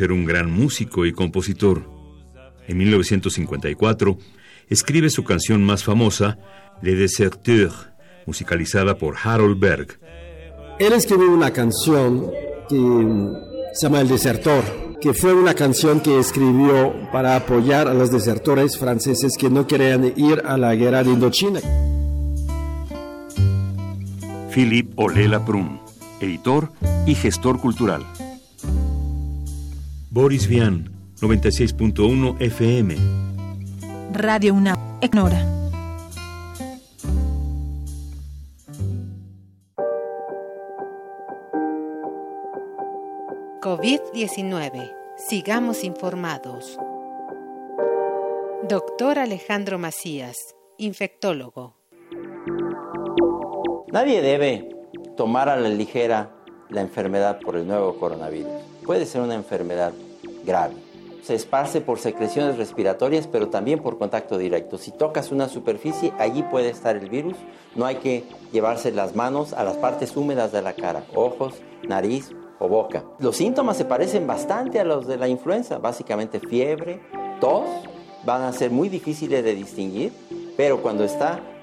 Era un gran músico y compositor. En 1954 escribe su canción más famosa, Le Deserteur, musicalizada por Harold Berg. Él escribió una canción que se llama El Desertor, que fue una canción que escribió para apoyar a los desertores franceses que no querían ir a la guerra de Indochina. Philippe Olela Prun, editor y gestor cultural. Boris Vian, 96.1 FM. Radio UNAM, Ignora. COVID-19. Sigamos informados. Doctor Alejandro Macías, infectólogo. Nadie debe tomar a la ligera la enfermedad por el nuevo coronavirus. Puede ser una enfermedad grave. Se esparce por secreciones respiratorias, pero también por contacto directo. Si tocas una superficie, allí puede estar el virus. No hay que llevarse las manos a las partes húmedas de la cara, ojos, nariz o boca. Los síntomas se parecen bastante a los de la influenza, básicamente fiebre, tos, van a ser muy difíciles de distinguir, pero cuando está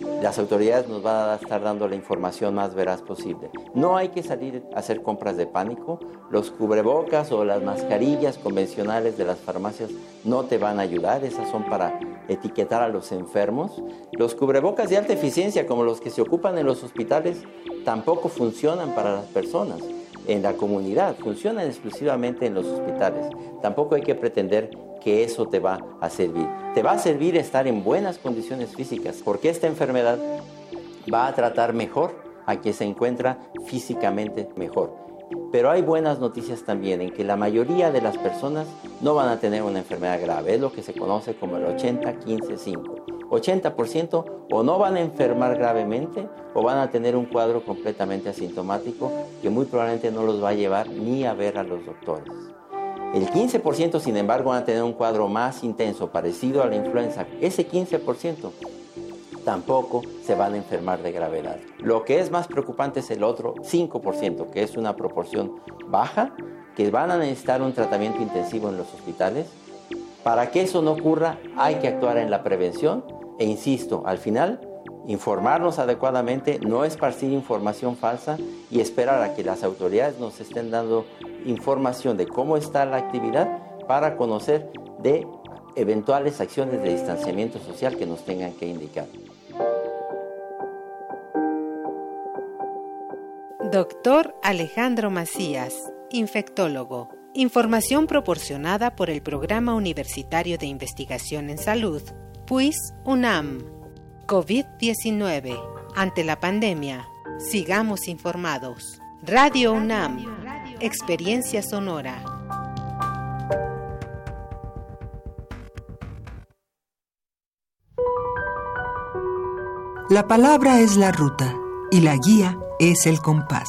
las autoridades nos van a estar dando la información más veraz posible. No hay que salir a hacer compras de pánico. Los cubrebocas o las mascarillas convencionales de las farmacias no te van a ayudar. Esas son para etiquetar a los enfermos. Los cubrebocas de alta eficiencia, como los que se ocupan en los hospitales, tampoco funcionan para las personas en la comunidad, funcionan exclusivamente en los hospitales. Tampoco hay que pretender que eso te va a servir. Te va a servir estar en buenas condiciones físicas, porque esta enfermedad va a tratar mejor a quien se encuentra físicamente mejor. Pero hay buenas noticias también en que la mayoría de las personas no van a tener una enfermedad grave, es lo que se conoce como el 80-15-5. 80% o no van a enfermar gravemente o van a tener un cuadro completamente asintomático que muy probablemente no los va a llevar ni a ver a los doctores. El 15% sin embargo van a tener un cuadro más intenso, parecido a la influenza. Ese 15% tampoco se van a enfermar de gravedad. Lo que es más preocupante es el otro 5%, que es una proporción baja, que van a necesitar un tratamiento intensivo en los hospitales. Para que eso no ocurra hay que actuar en la prevención e insisto, al final, informarnos adecuadamente, no esparcir información falsa y esperar a que las autoridades nos estén dando información de cómo está la actividad para conocer de eventuales acciones de distanciamiento social que nos tengan que indicar. Doctor Alejandro Macías, infectólogo. Información proporcionada por el Programa Universitario de Investigación en Salud PUIS UNAM. COVID-19. Ante la pandemia. Sigamos informados. Radio UNAM. Experiencia sonora. La palabra es la ruta y la guía es el compás.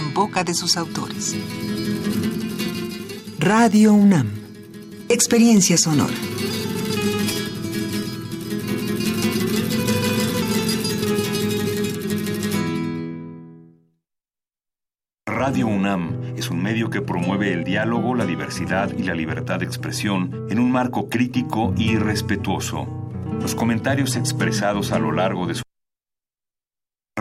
boca de sus autores. Radio UNAM Experiencia sonora. Radio UNAM es un medio que promueve el diálogo, la diversidad y la libertad de expresión en un marco crítico y respetuoso. Los comentarios expresados a lo largo de su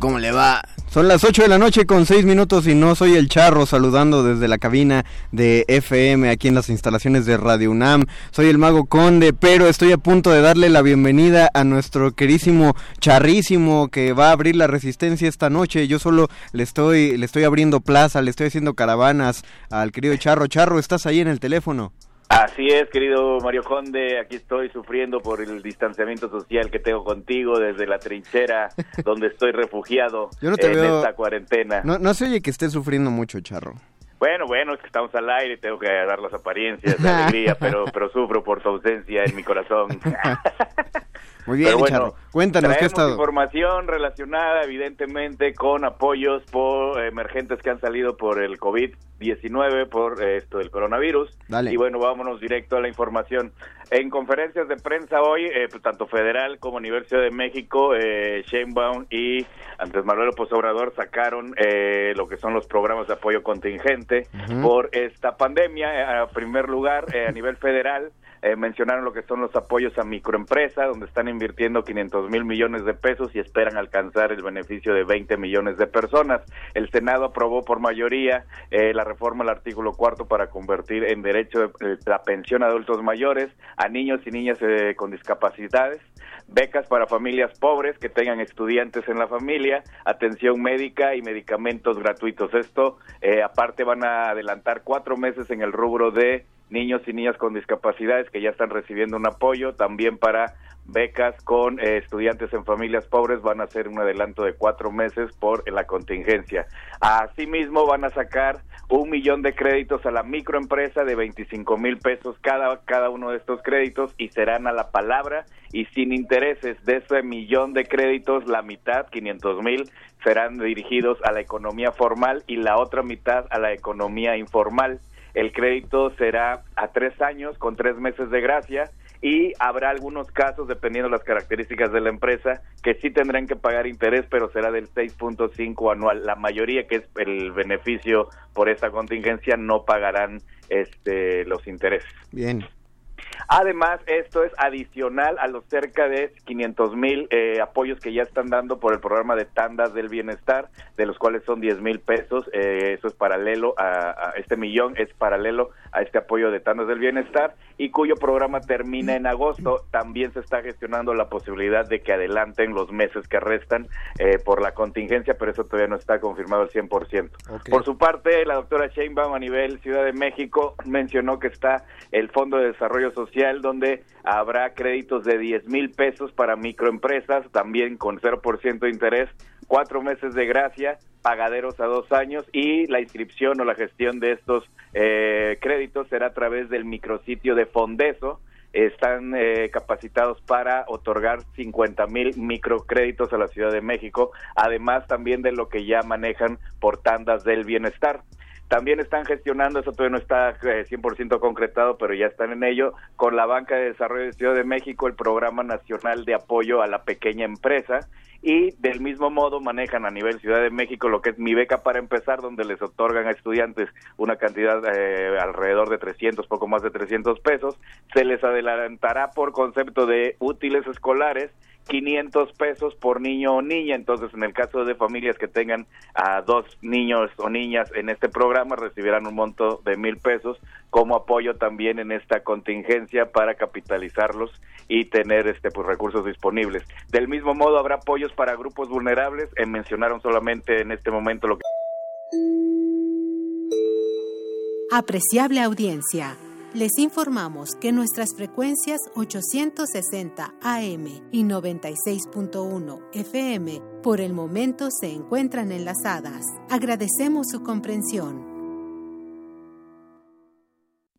¿Cómo le va? Son las 8 de la noche con 6 minutos y no soy el charro saludando desde la cabina de FM aquí en las instalaciones de Radio UNAM. Soy el mago Conde, pero estoy a punto de darle la bienvenida a nuestro querísimo charrísimo que va a abrir la resistencia esta noche. Yo solo le estoy, le estoy abriendo plaza, le estoy haciendo caravanas al querido charro. Charro, ¿estás ahí en el teléfono? Así es, querido Mario Conde, aquí estoy sufriendo por el distanciamiento social que tengo contigo desde la trinchera donde estoy refugiado en esta cuarentena. No, no se oye que estés sufriendo mucho, Charro. Bueno, bueno, es que estamos al aire, tengo que dar las apariencias de alegría, pero, pero sufro por tu ausencia en mi corazón. Muy bien, bueno, Cuéntanos qué estado. información relacionada, evidentemente, con apoyos por emergentes que han salido por el COVID-19, por eh, esto del coronavirus. Y bueno, vámonos directo a la información. En conferencias de prensa hoy, eh, pues, tanto federal como a nivel Ciudad de México, eh, Sheinbaum y Andrés Manuel López Obrador sacaron eh, lo que son los programas de apoyo contingente por esta pandemia. A primer lugar, a nivel federal, eh, mencionaron lo que son los apoyos a microempresas, donde están invirtiendo 500 mil millones de pesos y esperan alcanzar el beneficio de 20 millones de personas. El Senado aprobó por mayoría eh, la reforma al artículo cuarto para convertir en derecho de, la pensión a adultos mayores a niños y niñas eh, con discapacidades becas para familias pobres que tengan estudiantes en la familia, atención médica y medicamentos gratuitos. Esto, aparte, van a adelantar cuatro meses en el rubro de niños y niñas con discapacidades que ya están recibiendo un apoyo, también para becas con eh, estudiantes en familias pobres van a hacer un adelanto de cuatro meses por la contingencia. Asimismo van a sacar un millón de créditos a la microempresa de 25 mil pesos cada, cada uno de estos créditos y serán a la palabra y sin intereses. De ese millón de créditos, la mitad, 500 mil, serán dirigidos a la economía formal y la otra mitad a la economía informal. El crédito será a tres años con tres meses de gracia y habrá algunos casos, dependiendo de las características de la empresa, que sí tendrán que pagar interés, pero será del 6.5 anual. La mayoría, que es el beneficio por esta contingencia, no pagarán este, los intereses. Bien. Además, esto es adicional a los cerca de 500 mil eh, apoyos que ya están dando por el programa de tandas del bienestar, de los cuales son 10 mil pesos. Eh, eso es paralelo a, este millón, es paralelo a este apoyo de tandas del bienestar y cuyo programa termina en agosto. También se está gestionando la posibilidad de que adelanten los meses que restan eh, por la contingencia, pero eso todavía no está confirmado al 100%. Por su parte, la doctora Sheinbaum a nivel Ciudad de México mencionó que está el Fondo de Desarrollo Social, donde habrá créditos de 10 mil pesos para microempresas, también con 0% de interés, cuatro meses de gracia, pagaderos a dos años y la inscripción o la gestión de estos eh, créditos será a través del micrositio de Fondeso. Están eh, capacitados para otorgar 50 mil microcréditos a la Ciudad de México, además también de lo que ya manejan por tandas del bienestar. También están gestionando, eso todavía no está 100% eh, concretado, pero ya están en ello, con la Banca de Desarrollo de Ciudad de México el Programa Nacional de Apoyo a la Pequeña Empresa y del mismo modo manejan a nivel Ciudad de México lo que es mi beca para empezar, donde les otorgan a estudiantes una cantidad eh, alrededor de 300, poco más de 300 pesos, se les adelantará por concepto de útiles escolares 500 pesos por niño o niña. Entonces, en el caso de familias que tengan a dos niños o niñas en este programa, recibirán un monto de mil pesos como apoyo también en esta contingencia para capitalizarlos y tener este pues recursos disponibles. Del mismo modo, habrá apoyos para grupos vulnerables. Eh, mencionaron solamente en este momento lo que. Apreciable audiencia. Les informamos que nuestras frecuencias 860 AM y 96.1 FM por el momento se encuentran enlazadas. Agradecemos su comprensión.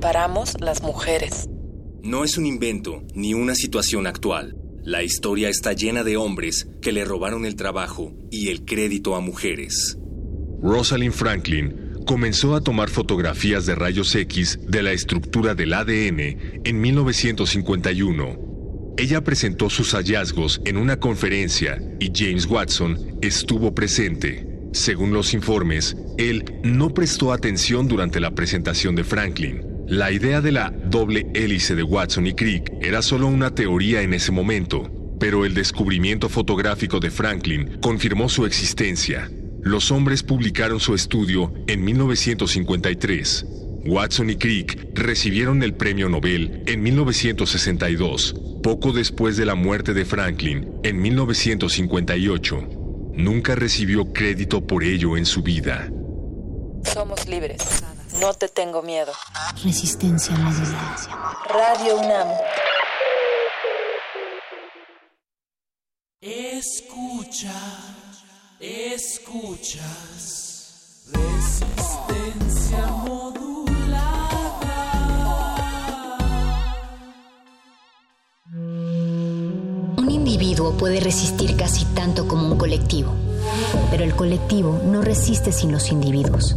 paramos las mujeres? No es un invento ni una situación actual. La historia está llena de hombres que le robaron el trabajo y el crédito a mujeres. Rosalind Franklin comenzó a tomar fotografías de rayos X de la estructura del ADN en 1951 ella presentó sus hallazgos en una conferencia y James Watson estuvo presente. Según los informes, él no prestó atención durante la presentación de Franklin. La idea de la doble hélice de Watson y Crick era solo una teoría en ese momento, pero el descubrimiento fotográfico de Franklin confirmó su existencia. Los hombres publicaron su estudio en 1953. Watson y Crick recibieron el premio Nobel en 1962 poco después de la muerte de Franklin, en 1958, nunca recibió crédito por ello en su vida. Somos libres. No te tengo miedo. Resistencia modulada. Radio UNAM. Escucha, escuchas. Resistencia modulada. individuo puede resistir casi tanto como un colectivo, pero el colectivo no resiste sin los individuos.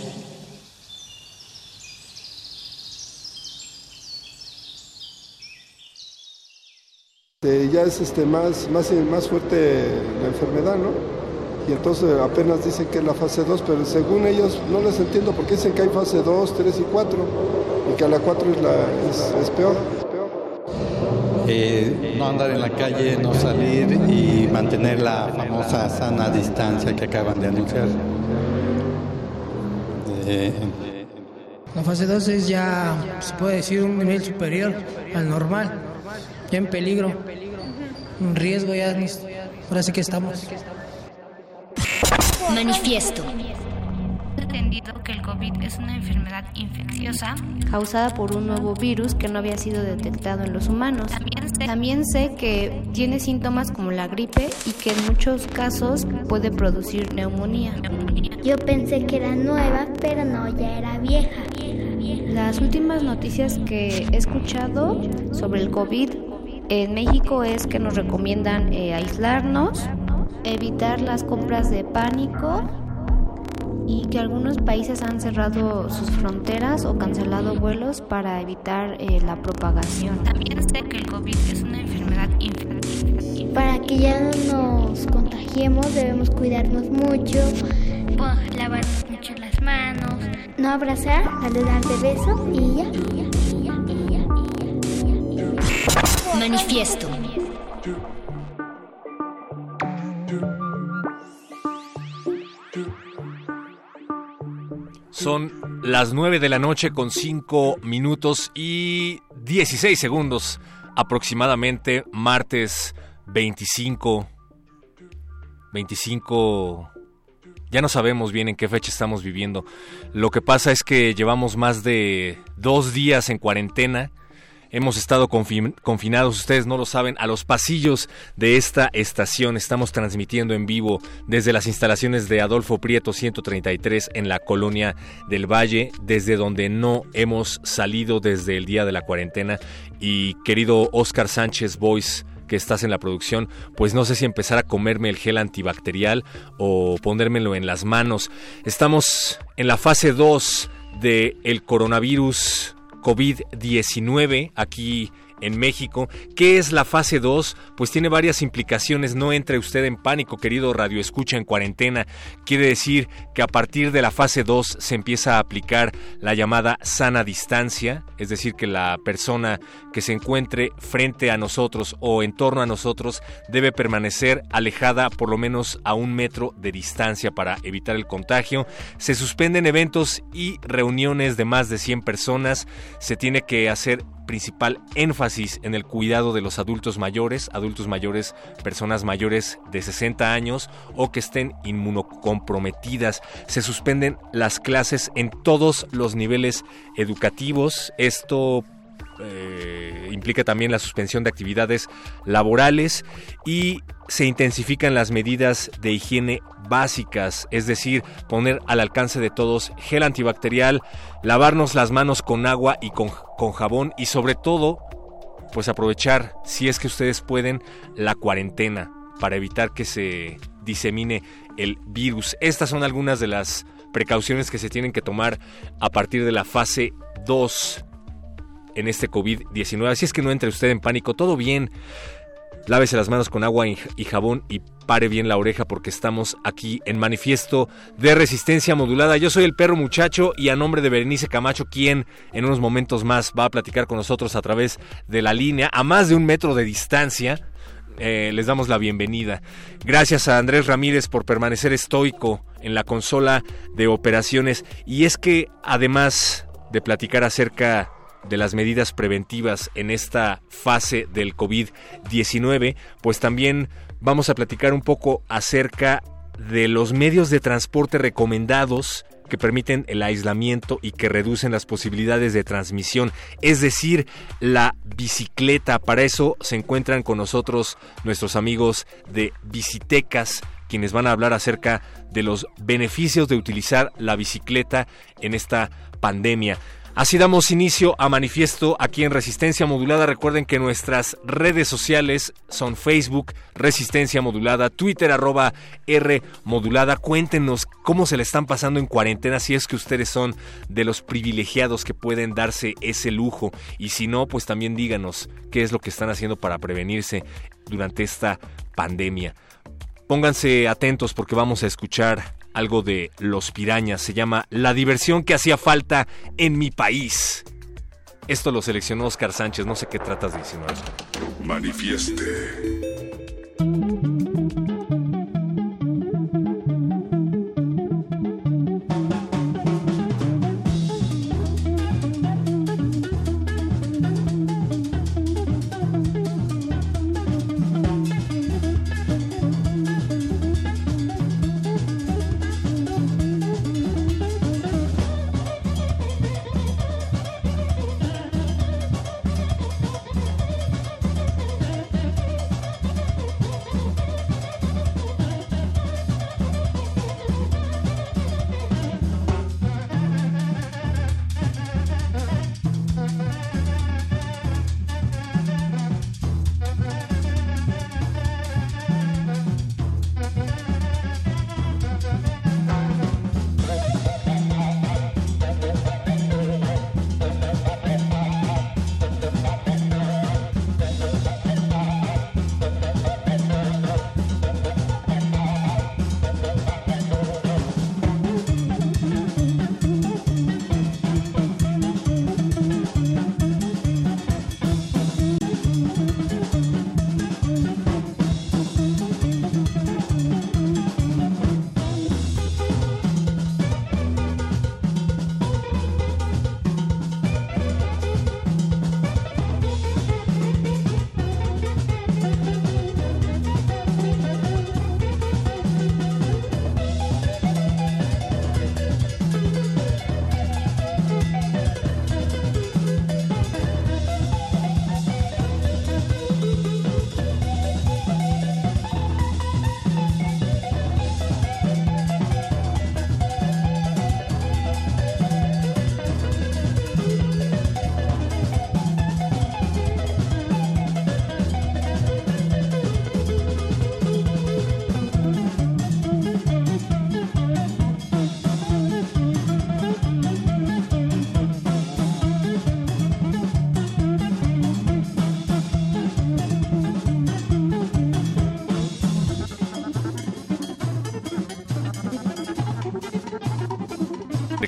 ya es este, más, más, más fuerte la enfermedad, ¿no? Y entonces apenas dicen que es la fase 2, pero según ellos no les entiendo porque dicen que hay fase 2, 3 y 4 y que a la 4 es, la, es, peor. Eh, no andar en la calle, no salir y mantener la famosa sana distancia que acaban de anunciar. Eh, la fase 2 es ya, se puede decir, un nivel superior al normal, ya en peligro un riesgo ya. Ahora sí que estamos. Manifiesto. entendido que el COVID es una enfermedad infecciosa causada por un nuevo virus que no había sido detectado en los humanos. También sé, que tiene síntomas como la gripe y que en muchos casos puede producir neumonía. Yo pensé que era nueva, pero no, ya era vieja. Las últimas noticias que he escuchado sobre el COVID en México es que nos recomiendan eh, aislarnos, evitar las compras de pánico y que algunos países han cerrado sus fronteras o cancelado vuelos para evitar eh, la propagación. También sé que el COVID es una enfermedad. Para que ya no nos contagiemos debemos cuidarnos mucho. lavarnos mucho las manos, no abrazar, saludar de beso y ya. Manifiesto. Son las 9 de la noche con 5 minutos y 16 segundos aproximadamente, martes 25. 25... Ya no sabemos bien en qué fecha estamos viviendo. Lo que pasa es que llevamos más de dos días en cuarentena Hemos estado confinados, ustedes no lo saben, a los pasillos de esta estación. Estamos transmitiendo en vivo desde las instalaciones de Adolfo Prieto 133 en la colonia del Valle, desde donde no hemos salido desde el día de la cuarentena. Y querido Oscar Sánchez Boyce, que estás en la producción, pues no sé si empezar a comerme el gel antibacterial o ponérmelo en las manos. Estamos en la fase 2 del el coronavirus COVID-19 aquí en México. ¿Qué es la fase 2? Pues tiene varias implicaciones. No entre usted en pánico, querido Radio Escucha en cuarentena. Quiere decir que a partir de la fase 2 se empieza a aplicar la llamada sana distancia, es decir, que la persona que se encuentre frente a nosotros o en torno a nosotros debe permanecer alejada por lo menos a un metro de distancia para evitar el contagio. Se suspenden eventos y reuniones de más de 100 personas. Se tiene que hacer principal énfasis en el cuidado de los adultos mayores, adultos mayores, personas mayores de 60 años o que estén inmunocomprometidas. Se suspenden las clases en todos los niveles educativos. Esto eh, implica también la suspensión de actividades laborales y se intensifican las medidas de higiene básicas, es decir, poner al alcance de todos gel antibacterial, lavarnos las manos con agua y con, jabón y sobre todo, pues aprovechar, si es que ustedes pueden, la cuarentena para evitar que se disemine el virus. Estas son algunas de las precauciones que se tienen que tomar a partir de la fase 2 en este COVID-19. Así es que no entre usted en pánico, todo bien. Lávese las manos con agua y jabón y pare bien la oreja porque estamos aquí en manifiesto de resistencia modulada. Yo soy el perro muchacho y a nombre de Berenice Camacho, quien en unos momentos más va a platicar con nosotros a través de la línea a más de un metro de distancia. Eh, les damos la bienvenida. Gracias a Andrés Ramírez por permanecer estoico en la consola de operaciones. Y es que además de platicar acerca de las medidas preventivas en esta fase del COVID-19, pues también vamos a platicar un poco acerca de los medios de transporte recomendados que permiten el aislamiento y que reducen las posibilidades de transmisión, es decir, la bicicleta. Para eso se encuentran con nosotros nuestros amigos de Bicitecas, quienes van a hablar acerca de los beneficios de utilizar la bicicleta en esta pandemia. Así damos inicio a manifiesto aquí en Resistencia Modulada. Recuerden que nuestras redes sociales son Facebook Resistencia Modulada, Twitter arroba R Modulada. Cuéntenos cómo se le están pasando en cuarentena, si es que ustedes son de los privilegiados que pueden darse ese lujo. Y si no, pues también díganos qué es lo que están haciendo para prevenirse durante esta pandemia. Pónganse atentos porque vamos a escuchar algo de Los Pirañas. Se llama La diversión que hacía falta en mi país. Esto lo seleccionó Oscar Sánchez. No sé qué tratas de insinuar. Manifieste.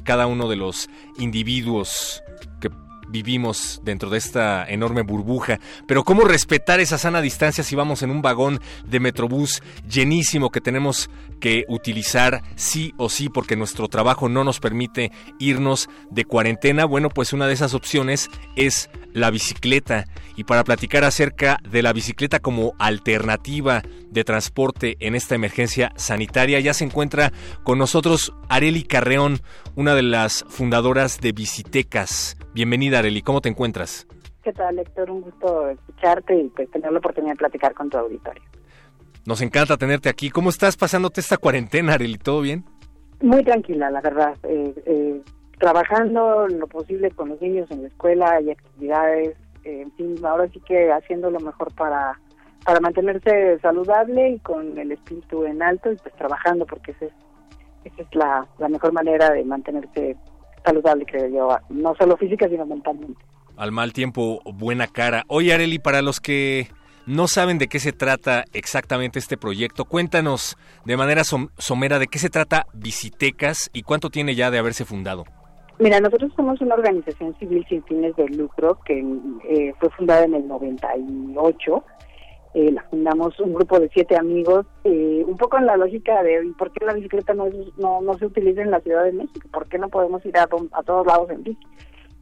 Cada uno de los individuos que vivimos dentro de esta enorme burbuja. Pero ¿cómo respetar esa sana distancia si vamos en un vagón de Metrobús llenísimo que tenemos que utilizar sí o sí porque nuestro trabajo no nos permite irnos de cuarentena? Bueno, pues una de esas opciones es la bicicleta. Y para platicar acerca de la bicicleta como alternativa de transporte en esta emergencia sanitaria, ya se encuentra con nosotros Areli Carreón, una de las fundadoras de Bicitecas. Bienvenida Areli, ¿cómo te encuentras? ¿Qué tal, Héctor? Un gusto escucharte y pues, tener la oportunidad de platicar con tu auditorio. Nos encanta tenerte aquí. ¿Cómo estás pasándote esta cuarentena, Areli? ¿Todo bien? Muy tranquila, la verdad. Eh, eh, trabajando lo posible con los niños en la escuela, hay actividades, en fin, ahora sí que haciendo lo mejor para, para mantenerse saludable y con el espíritu en alto y pues trabajando porque esa es, esa es la, la mejor manera de mantenerse saludable, creo yo, no solo física sino mentalmente. Al mal tiempo, buena cara. Oye, Areli, para los que no saben de qué se trata exactamente este proyecto, cuéntanos de manera somera de qué se trata Visitecas y cuánto tiene ya de haberse fundado. Mira, nosotros somos una organización civil sin fines de lucro que eh, fue fundada en el 98. Eh, la fundamos un grupo de siete amigos, eh, un poco en la lógica de por qué la bicicleta no, no, no se utiliza en la Ciudad de México, por qué no podemos ir a, a todos lados en bici.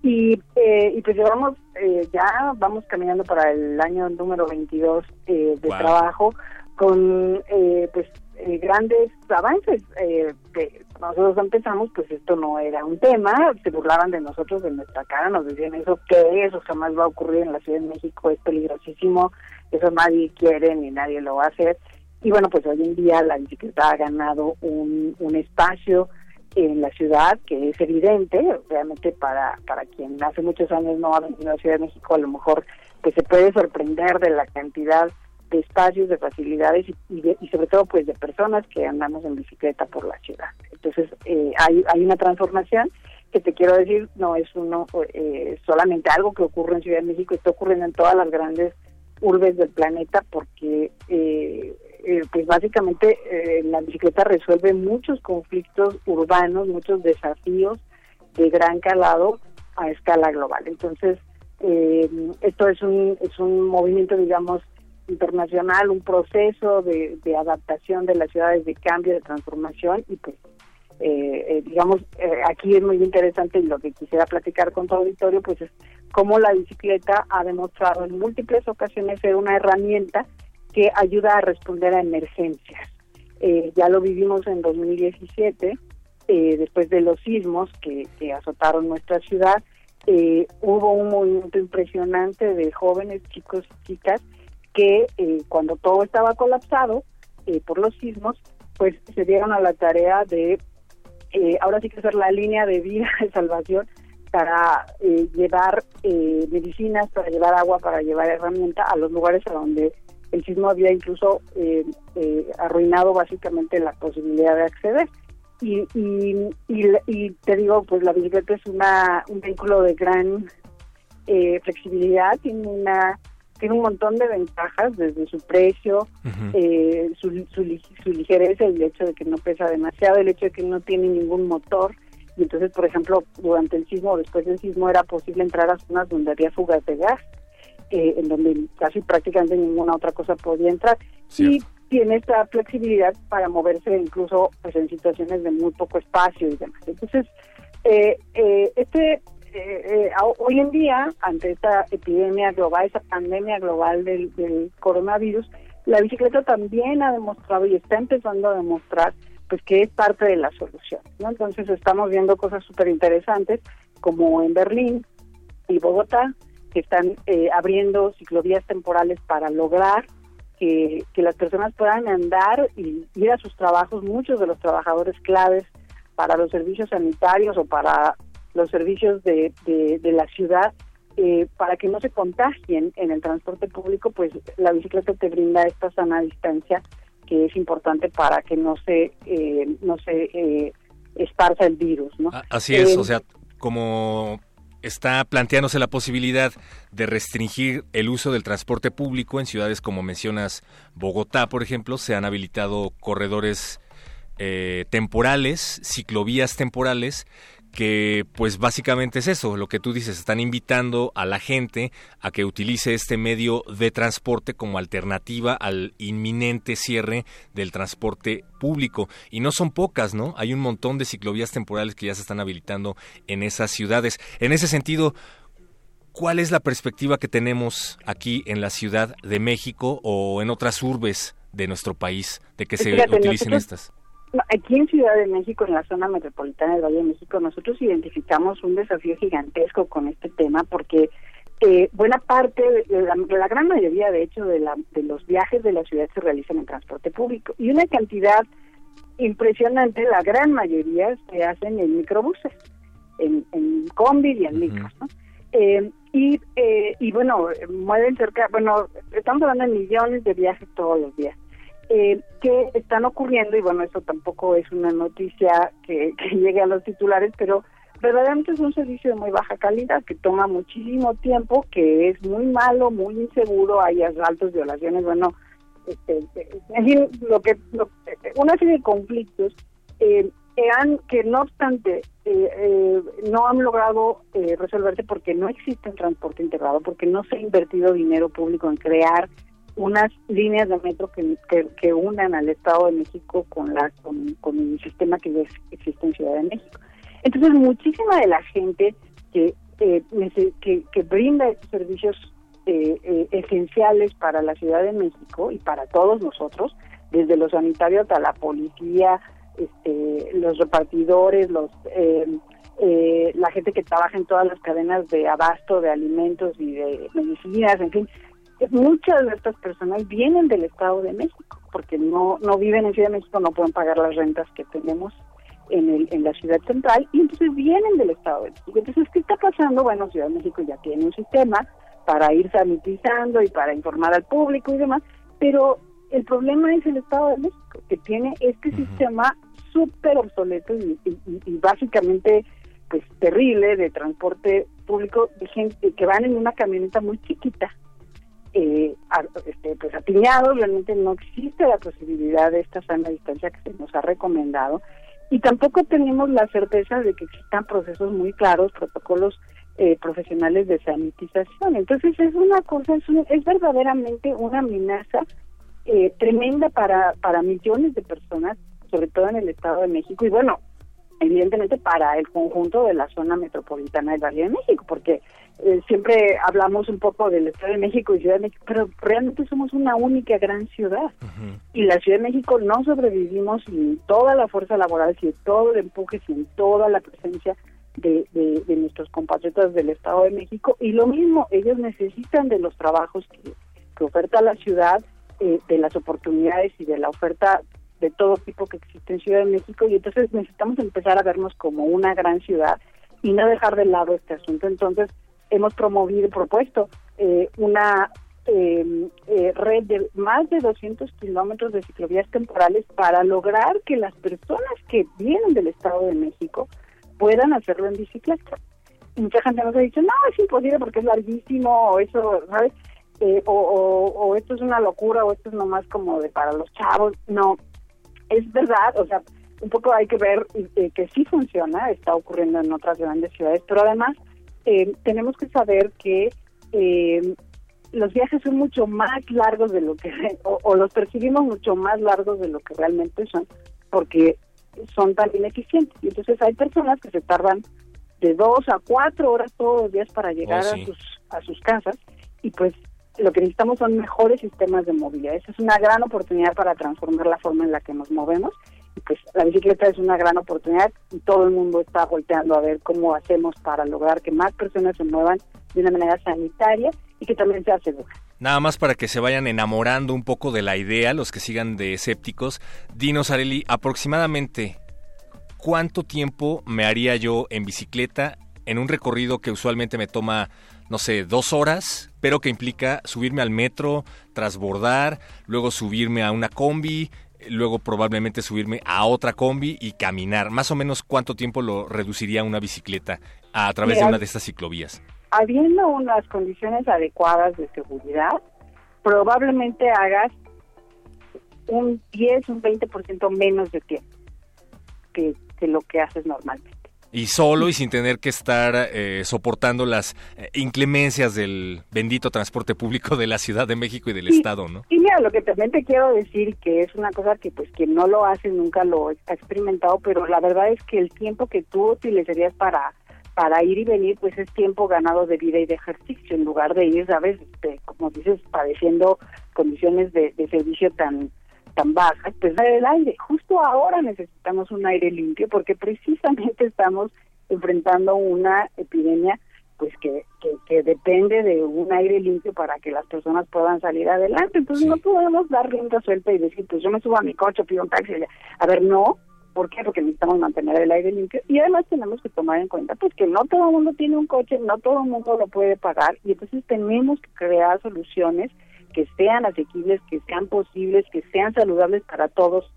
Y, eh, y pues llevamos, eh, ya vamos caminando para el año número 22 eh, de trabajo con eh, pues eh, grandes avances. Eh, que nosotros empezamos, pues esto no era un tema, se burlaban de nosotros, de nuestra cara, nos decían eso, ¿qué Eso jamás va a ocurrir en la Ciudad de México, es peligrosísimo, eso nadie quiere ni nadie lo va a hacer. Y bueno, pues hoy en día la bicicleta ha ganado un, un espacio en la ciudad que es evidente, obviamente para, para quien hace muchos años no ha venido a la Ciudad de México, a lo mejor pues se puede sorprender de la cantidad de espacios, de facilidades y, y, sobre todo pues de personas que andamos en bicicleta por la ciudad. Entonces eh, hay, hay una transformación que te quiero decir, no es uno eh, solamente algo que ocurre en Ciudad de México, está ocurriendo en todas las grandes urbes del planeta porque eh, eh pues básicamente eh, la bicicleta resuelve muchos conflictos urbanos, muchos desafíos de gran calado a escala global. Entonces, eh, esto es un, es un movimiento, digamos, internacional, un proceso de, adaptación de las ciudades, de cambio, de transformación y pues eh, eh, digamos, eh, aquí es muy interesante y lo que quisiera platicar con tu auditorio, pues es cómo la bicicleta ha demostrado en múltiples ocasiones ser una herramienta que ayuda a responder a emergencias. ya lo vivimos en 2017, después de los sismos que, que azotaron nuestra ciudad, hubo un movimiento impresionante de jóvenes, chicos y chicas que eh, cuando todo estaba colapsado eh, por los sismos, pues se dieron a la tarea de eh, ahora sí que hacer la línea de vida de salvación para llevar medicinas, para llevar agua, para llevar herramienta a los lugares a donde el sismo había incluso arruinado básicamente la posibilidad de acceder. Y, y, y, te digo, pues la bicicleta es una, un vehículo de gran flexibilidad, tiene una tiene un montón de ventajas, desde su precio, eh, su, su, ligereza, el hecho de que no pesa demasiado, el hecho de que no tiene ningún motor. Y entonces, por ejemplo, durante el sismo o después del sismo era posible entrar a zonas donde había fugas de gas, eh, en donde casi prácticamente ninguna otra cosa podía entrar. Y tiene esta flexibilidad para moverse incluso pues en situaciones de muy poco espacio y demás. Entonces, eh, eh, este eh, eh hoy en día, ante esta epidemia global, esta pandemia global del, coronavirus, la bicicleta también ha demostrado y está empezando a demostrar pues que es parte de la solución. ¿no? Entonces estamos viendo cosas súper interesantes como en Berlín y Bogotá, que están eh, abriendo ciclovías temporales para lograr que las personas puedan andar y ir a sus trabajos, muchos de los trabajadores claves para los servicios sanitarios o para los servicios de, de, la ciudad eh, para que no se contagien en el transporte público, pues la bicicleta te brinda esta sana distancia que es importante para que no se eh, no se eh, esparza el virus, ¿no? Así es, o sea, como está planteándose la posibilidad de restringir el uso del transporte público en ciudades como mencionas Bogotá, por ejemplo, se han habilitado corredores temporales, ciclovías temporales que pues básicamente es eso, lo que tú dices, están invitando a la gente a que utilice este medio de transporte como alternativa al inminente cierre del transporte público. Y no son pocas, ¿no? Hay un montón de ciclovías temporales que ya se están habilitando en esas ciudades. En ese sentido, ¿cuál es la perspectiva que tenemos aquí en la Ciudad de México o en otras urbes de nuestro país de que se utilicen estas? Aquí en Ciudad de México, en la zona metropolitana del Valle de México, nosotros identificamos un desafío gigantesco con este tema porque eh, buena parte, de la, gran mayoría, de hecho, de, la, de los viajes de la ciudad se realizan en transporte público y una cantidad impresionante, la gran mayoría se hacen en microbuses, en, en combi y en micros, ¿no? Eh, y, eh, y bueno, mueven cerca, bueno, estamos hablando de millones de viajes todos los días eh, que están ocurriendo, y bueno, eso tampoco es una noticia que, llegue a los titulares, pero verdaderamente es un servicio de muy baja calidad, que toma muchísimo tiempo, que es muy malo, muy inseguro, hay asaltos, violaciones, bueno, este, en fin, lo que, una serie de conflictos eh, que, han, que no obstante eh, eh, no han logrado eh, resolverse porque no existe un transporte integrado, porque no se ha invertido dinero público en crear unas líneas de metro que, que, unan al Estado de México con la con, con el sistema que existe en Ciudad de México. Entonces, muchísima de la gente que, eh, que, brinda estos servicios eh, eh, esenciales para la Ciudad de México y para todos nosotros, desde los sanitarios hasta la policía, este, los repartidores, los la gente que trabaja en todas las cadenas de abasto de alimentos y de medicinas, en fin, muchas de estas personas vienen del Estado de México, porque no, no viven en Ciudad de México, no pueden pagar las rentas que tenemos en, el, en la ciudad central, y entonces vienen del Estado de México. Entonces, ¿qué está pasando? Bueno, Ciudad de México ya tiene un sistema para ir sanitizando y para informar al público y demás, pero el problema es el Estado de México, que tiene este sistema súper obsoleto y, y, básicamente pues terrible de transporte público de gente que van en una camioneta muy chiquita eh, este, pues apiñados, realmente no existe la posibilidad de esta sana distancia que se nos ha recomendado y tampoco tenemos la certeza de que existan procesos muy claros, protocolos eh, profesionales de sanitización. Entonces es una cosa, es, es verdaderamente una amenaza eh, tremenda para, para millones de personas, sobre todo en el Estado de México y bueno, evidentemente para el conjunto de la zona metropolitana del Valle de México, porque eh, siempre hablamos un poco del Estado de México y Ciudad de México, pero realmente somos una única gran ciudad. Y la Ciudad de México no sobrevivimos sin toda la fuerza laboral, sin todo el empuje, sin toda la presencia de, de, nuestros compatriotas del Estado de México. Y lo mismo, ellos necesitan de los trabajos que, oferta la ciudad, eh, de las oportunidades y de la oferta de todo tipo que existe en Ciudad de México. Y entonces necesitamos empezar a vernos como una gran ciudad y no dejar de lado este asunto. Entonces, hemos promovido propuesto eh, una eh, eh, red de más de 200 kilómetros de ciclovías temporales para lograr que las personas que vienen del Estado de México puedan hacerlo en bicicleta. mucha gente nos ha dicho, no, es imposible porque es larguísimo, o eso, ¿sabes? o, o, esto es una locura, o esto es nomás como de para los chavos. No, es verdad, o sea, un poco hay que ver que sí funciona, está ocurriendo en otras grandes ciudades, pero además eh, tenemos que saber que eh, los viajes son mucho más largos de lo que, o, los percibimos mucho más largos de lo que realmente son, porque son tan ineficientes. Y entonces hay personas que se tardan de dos a cuatro horas todos los días para llegar oh, a, sus, a sus casas y pues lo que necesitamos son mejores sistemas de movilidad. Esa es una gran oportunidad para transformar la forma en la que nos movemos pues la bicicleta es una gran oportunidad y todo el mundo está volteando a ver cómo hacemos para lograr que más personas se muevan de una manera sanitaria y que también sea segura. Nada más para que se vayan enamorando un poco de la idea, los que sigan de escépticos. Dinos, Areli, aproximadamente, ¿cuánto tiempo me haría yo en bicicleta en un recorrido que usualmente me toma, no sé, dos horas, pero que implica subirme al metro, transbordar, luego subirme a una combi, luego probablemente subirme a otra combi y caminar. Más o menos cuánto tiempo lo reduciría una bicicleta a través de una de estas ciclovías. Habiendo unas condiciones adecuadas de seguridad, probablemente hagas un 10, un 20% menos de tiempo que, que lo que haces normalmente. Y solo y sin tener que estar eh, soportando las eh, inclemencias del bendito transporte público de la Ciudad de México y del Estado, ¿no? Y mira, lo que también te quiero decir que es una cosa que pues quien no lo hace nunca lo ha experimentado, pero la verdad es que el tiempo que tú utilizarías para para ir y venir pues es tiempo ganado de vida y de ejercicio en lugar de ir, sabes, este, como dices, padeciendo condiciones de, de servicio tan tan bajas, pues el aire. Justo ahora necesitamos un aire limpio porque precisamente estamos enfrentando una epidemia pues que, que, depende de un aire limpio para que las personas puedan salir adelante. Entonces no podemos dar rienda suelta y decir, pues yo me subo a mi coche, pido un taxi. A ver, no. ¿Por qué? Porque necesitamos mantener el aire limpio y además tenemos que tomar en cuenta pues que no todo el mundo tiene un coche, no todo el mundo lo puede pagar y entonces tenemos que crear soluciones que sean asequibles, que sean posibles, que sean saludables para todos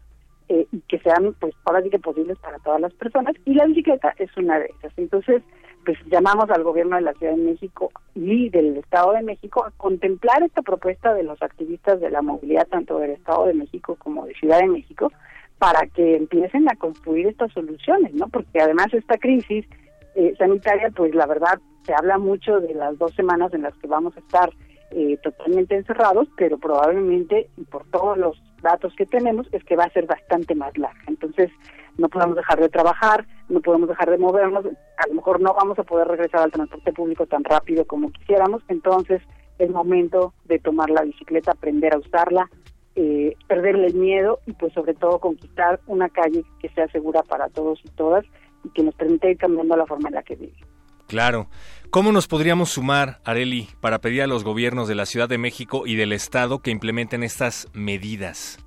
eh, y que sean, pues, ahora sí que posibles para todas las personas. Y la bicicleta es una de esas. Entonces, pues llamamos al gobierno de la Ciudad de México y del Estado de México a contemplar esta propuesta de los activistas de la movilidad, tanto del Estado de México como de Ciudad de México, para que empiecen a construir estas soluciones, ¿no? Porque además esta crisis eh, sanitaria, pues la verdad, se habla mucho de las dos semanas en las que vamos a estar eh, totalmente encerrados, pero probablemente, y por todos los datos que tenemos, es que va a ser bastante más larga. Entonces, no podemos dejar de trabajar, no podemos dejar de movernos, a lo mejor no vamos a poder regresar al transporte público tan rápido como quisiéramos, entonces es momento de tomar la bicicleta, aprender a usarla, eh, perderle el miedo y pues sobre todo conquistar una calle que sea segura para todos y todas y que nos permita ir cambiando la forma en la que vivimos. Claro. ¿Cómo nos podríamos sumar, Areli, para pedir a los gobiernos de la Ciudad de México y del Estado que implementen estas medidas?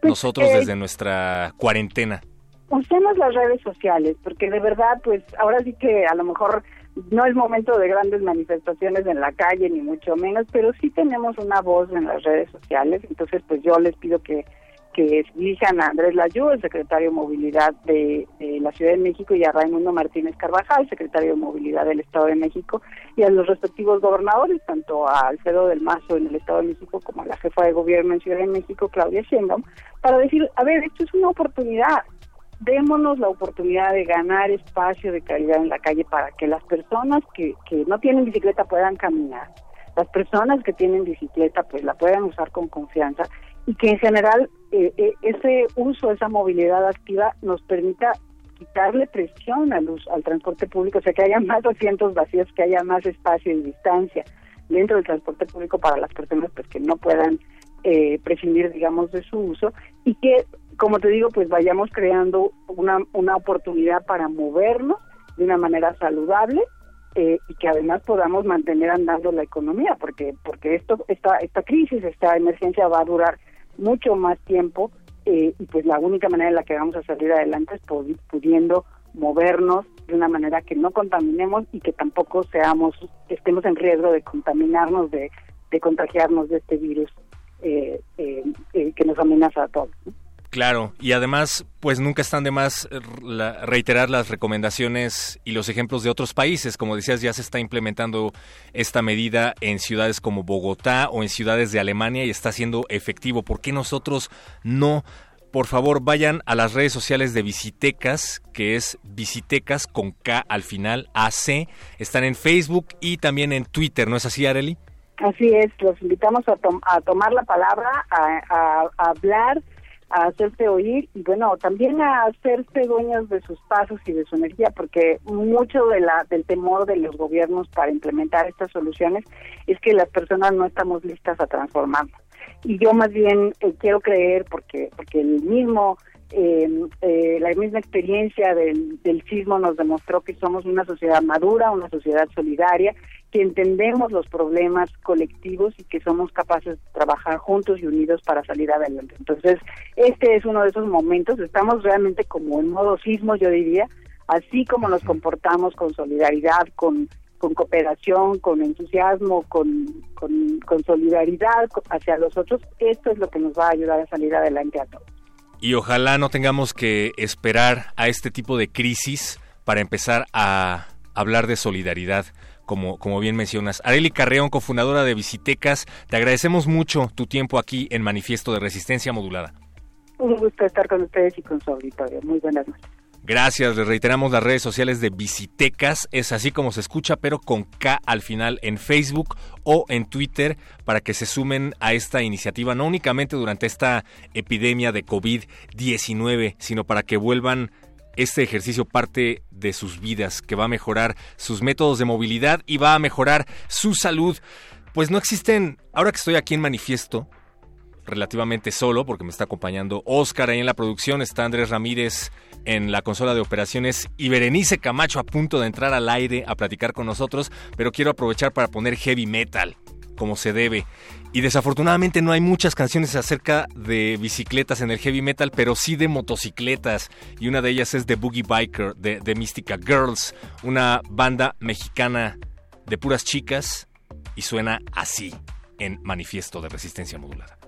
Pues, Nosotros eh, desde nuestra cuarentena. Usemos las redes sociales, porque de verdad, pues ahora sí que a lo mejor no es momento de grandes manifestaciones en la calle, ni mucho menos, pero sí tenemos una voz en las redes sociales, entonces pues yo les pido que que dirijan a Andrés Layú, el secretario de Movilidad de, la Ciudad de México, y a Raimundo Martínez Carvajal, secretario de Movilidad del Estado de México, y a los respectivos gobernadores, tanto a Alfredo del Mazo en el Estado de México como a la jefa de gobierno en Ciudad de México, Claudia Sheinbaum, para decir, a ver, esto es una oportunidad, démonos la oportunidad de ganar espacio de calidad en la calle para que las personas que, que no tienen bicicleta puedan caminar, las personas que tienen bicicleta pues la puedan usar con confianza y que en general eh, eh, ese uso, esa movilidad activa nos permita quitarle presión al, al transporte público, o sea, que haya más asientos vacíos, que haya más espacio y distancia dentro del transporte público para las personas pues que no puedan eh, prescindir, digamos, de su uso y que, como te digo, pues vayamos creando una, una oportunidad para movernos de una manera saludable eh, y que además podamos mantener andando la economía, porque porque esto esta esta crisis, esta emergencia va a durar mucho más tiempo eh, y pues la única manera en la que vamos a salir adelante es pudiendo movernos de una manera que no contaminemos y que tampoco seamos estemos en riesgo de contaminarnos de, de contagiarnos de este virus eh, eh, que nos amenaza a todos. Claro, y además, pues nunca están de más eh, reiterar las recomendaciones y los ejemplos de otros países. Como decías, ya se está implementando esta medida en ciudades como Bogotá o en ciudades de Alemania y está siendo efectivo. ¿Por qué nosotros no? Por favor, vayan a las redes sociales de Visitecas, que es Visitecas con K al final, AC. Están en Facebook y también en Twitter, ¿no es así, Areli? Así es, los invitamos a, a tomar la palabra, a hablar a hacerse oír y bueno, también a hacerse dueños de sus pasos y de su energía, porque mucho de la, del temor de los gobiernos para implementar estas soluciones es que las personas no estamos listas a transformarnos. Y yo más bien eh, quiero creer, porque, porque el mismo eh, eh, la misma experiencia del, del sismo nos demostró que somos una sociedad madura, una sociedad solidaria que entendemos los problemas colectivos y que somos capaces de trabajar juntos y unidos para salir adelante. Entonces, este es uno de esos momentos, estamos realmente como en modo sismo, yo diría, así como nos comportamos con solidaridad, con, con cooperación, con entusiasmo, con, con, con solidaridad hacia los otros, esto es lo que nos va a ayudar a salir adelante a todos. Y ojalá no tengamos que esperar a este tipo de crisis para empezar a hablar de solidaridad como, como bien mencionas. Areli Carreón, cofundadora de Visitecas, te agradecemos mucho tu tiempo aquí en Manifiesto de Resistencia Modulada. Un gusto estar con ustedes y con su auditorio. Muy buenas noches. Gracias, les reiteramos las redes sociales de Visitecas, es así como se escucha, pero con K al final en Facebook o en Twitter para que se sumen a esta iniciativa, no únicamente durante esta epidemia de COVID-19, sino para que vuelvan este ejercicio parte de sus vidas, que va a mejorar sus métodos de movilidad y va a mejorar su salud. Pues no existen, ahora que estoy aquí en manifiesto, relativamente solo, porque me está acompañando Oscar ahí en la producción, está Andrés Ramírez en la consola de operaciones y Berenice Camacho a punto de entrar al aire a platicar con nosotros, pero quiero aprovechar para poner heavy metal como se debe. Y desafortunadamente no hay muchas canciones acerca de bicicletas en el heavy metal, pero sí de motocicletas. Y una de ellas es The Boogie Biker de, de Mystica Girls, una banda mexicana de puras chicas y suena así en Manifiesto de Resistencia Modulada.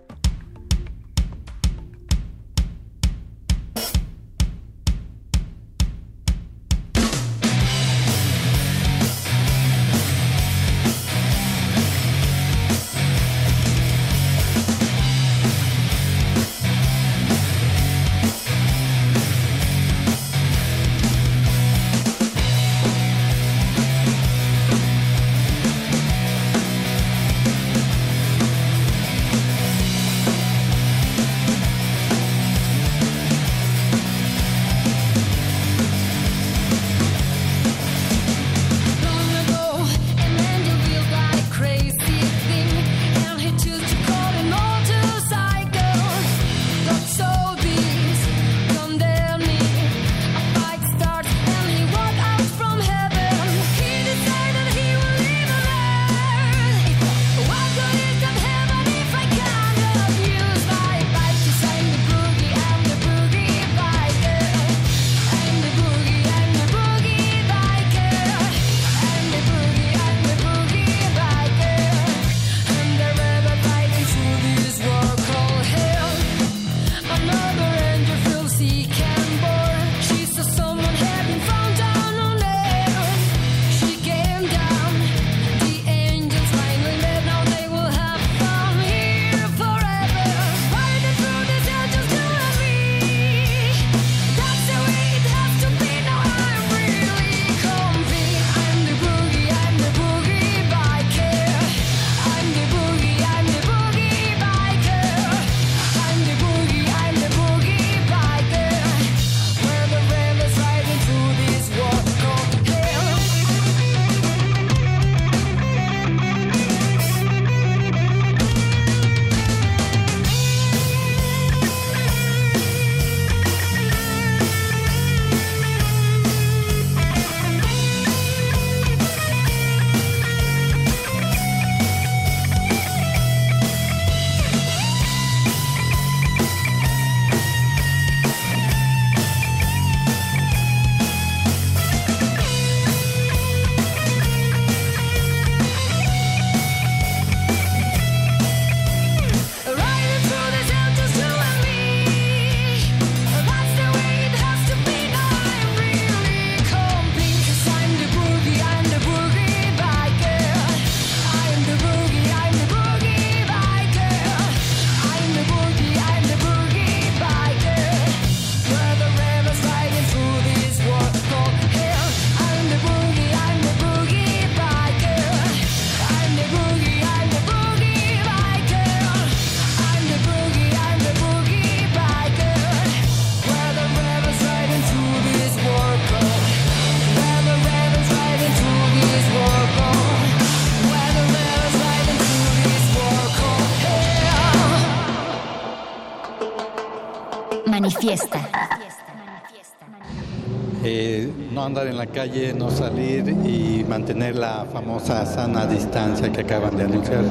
Andar en la calle, no salir y mantener la famosa sana distancia que acaban de anunciar.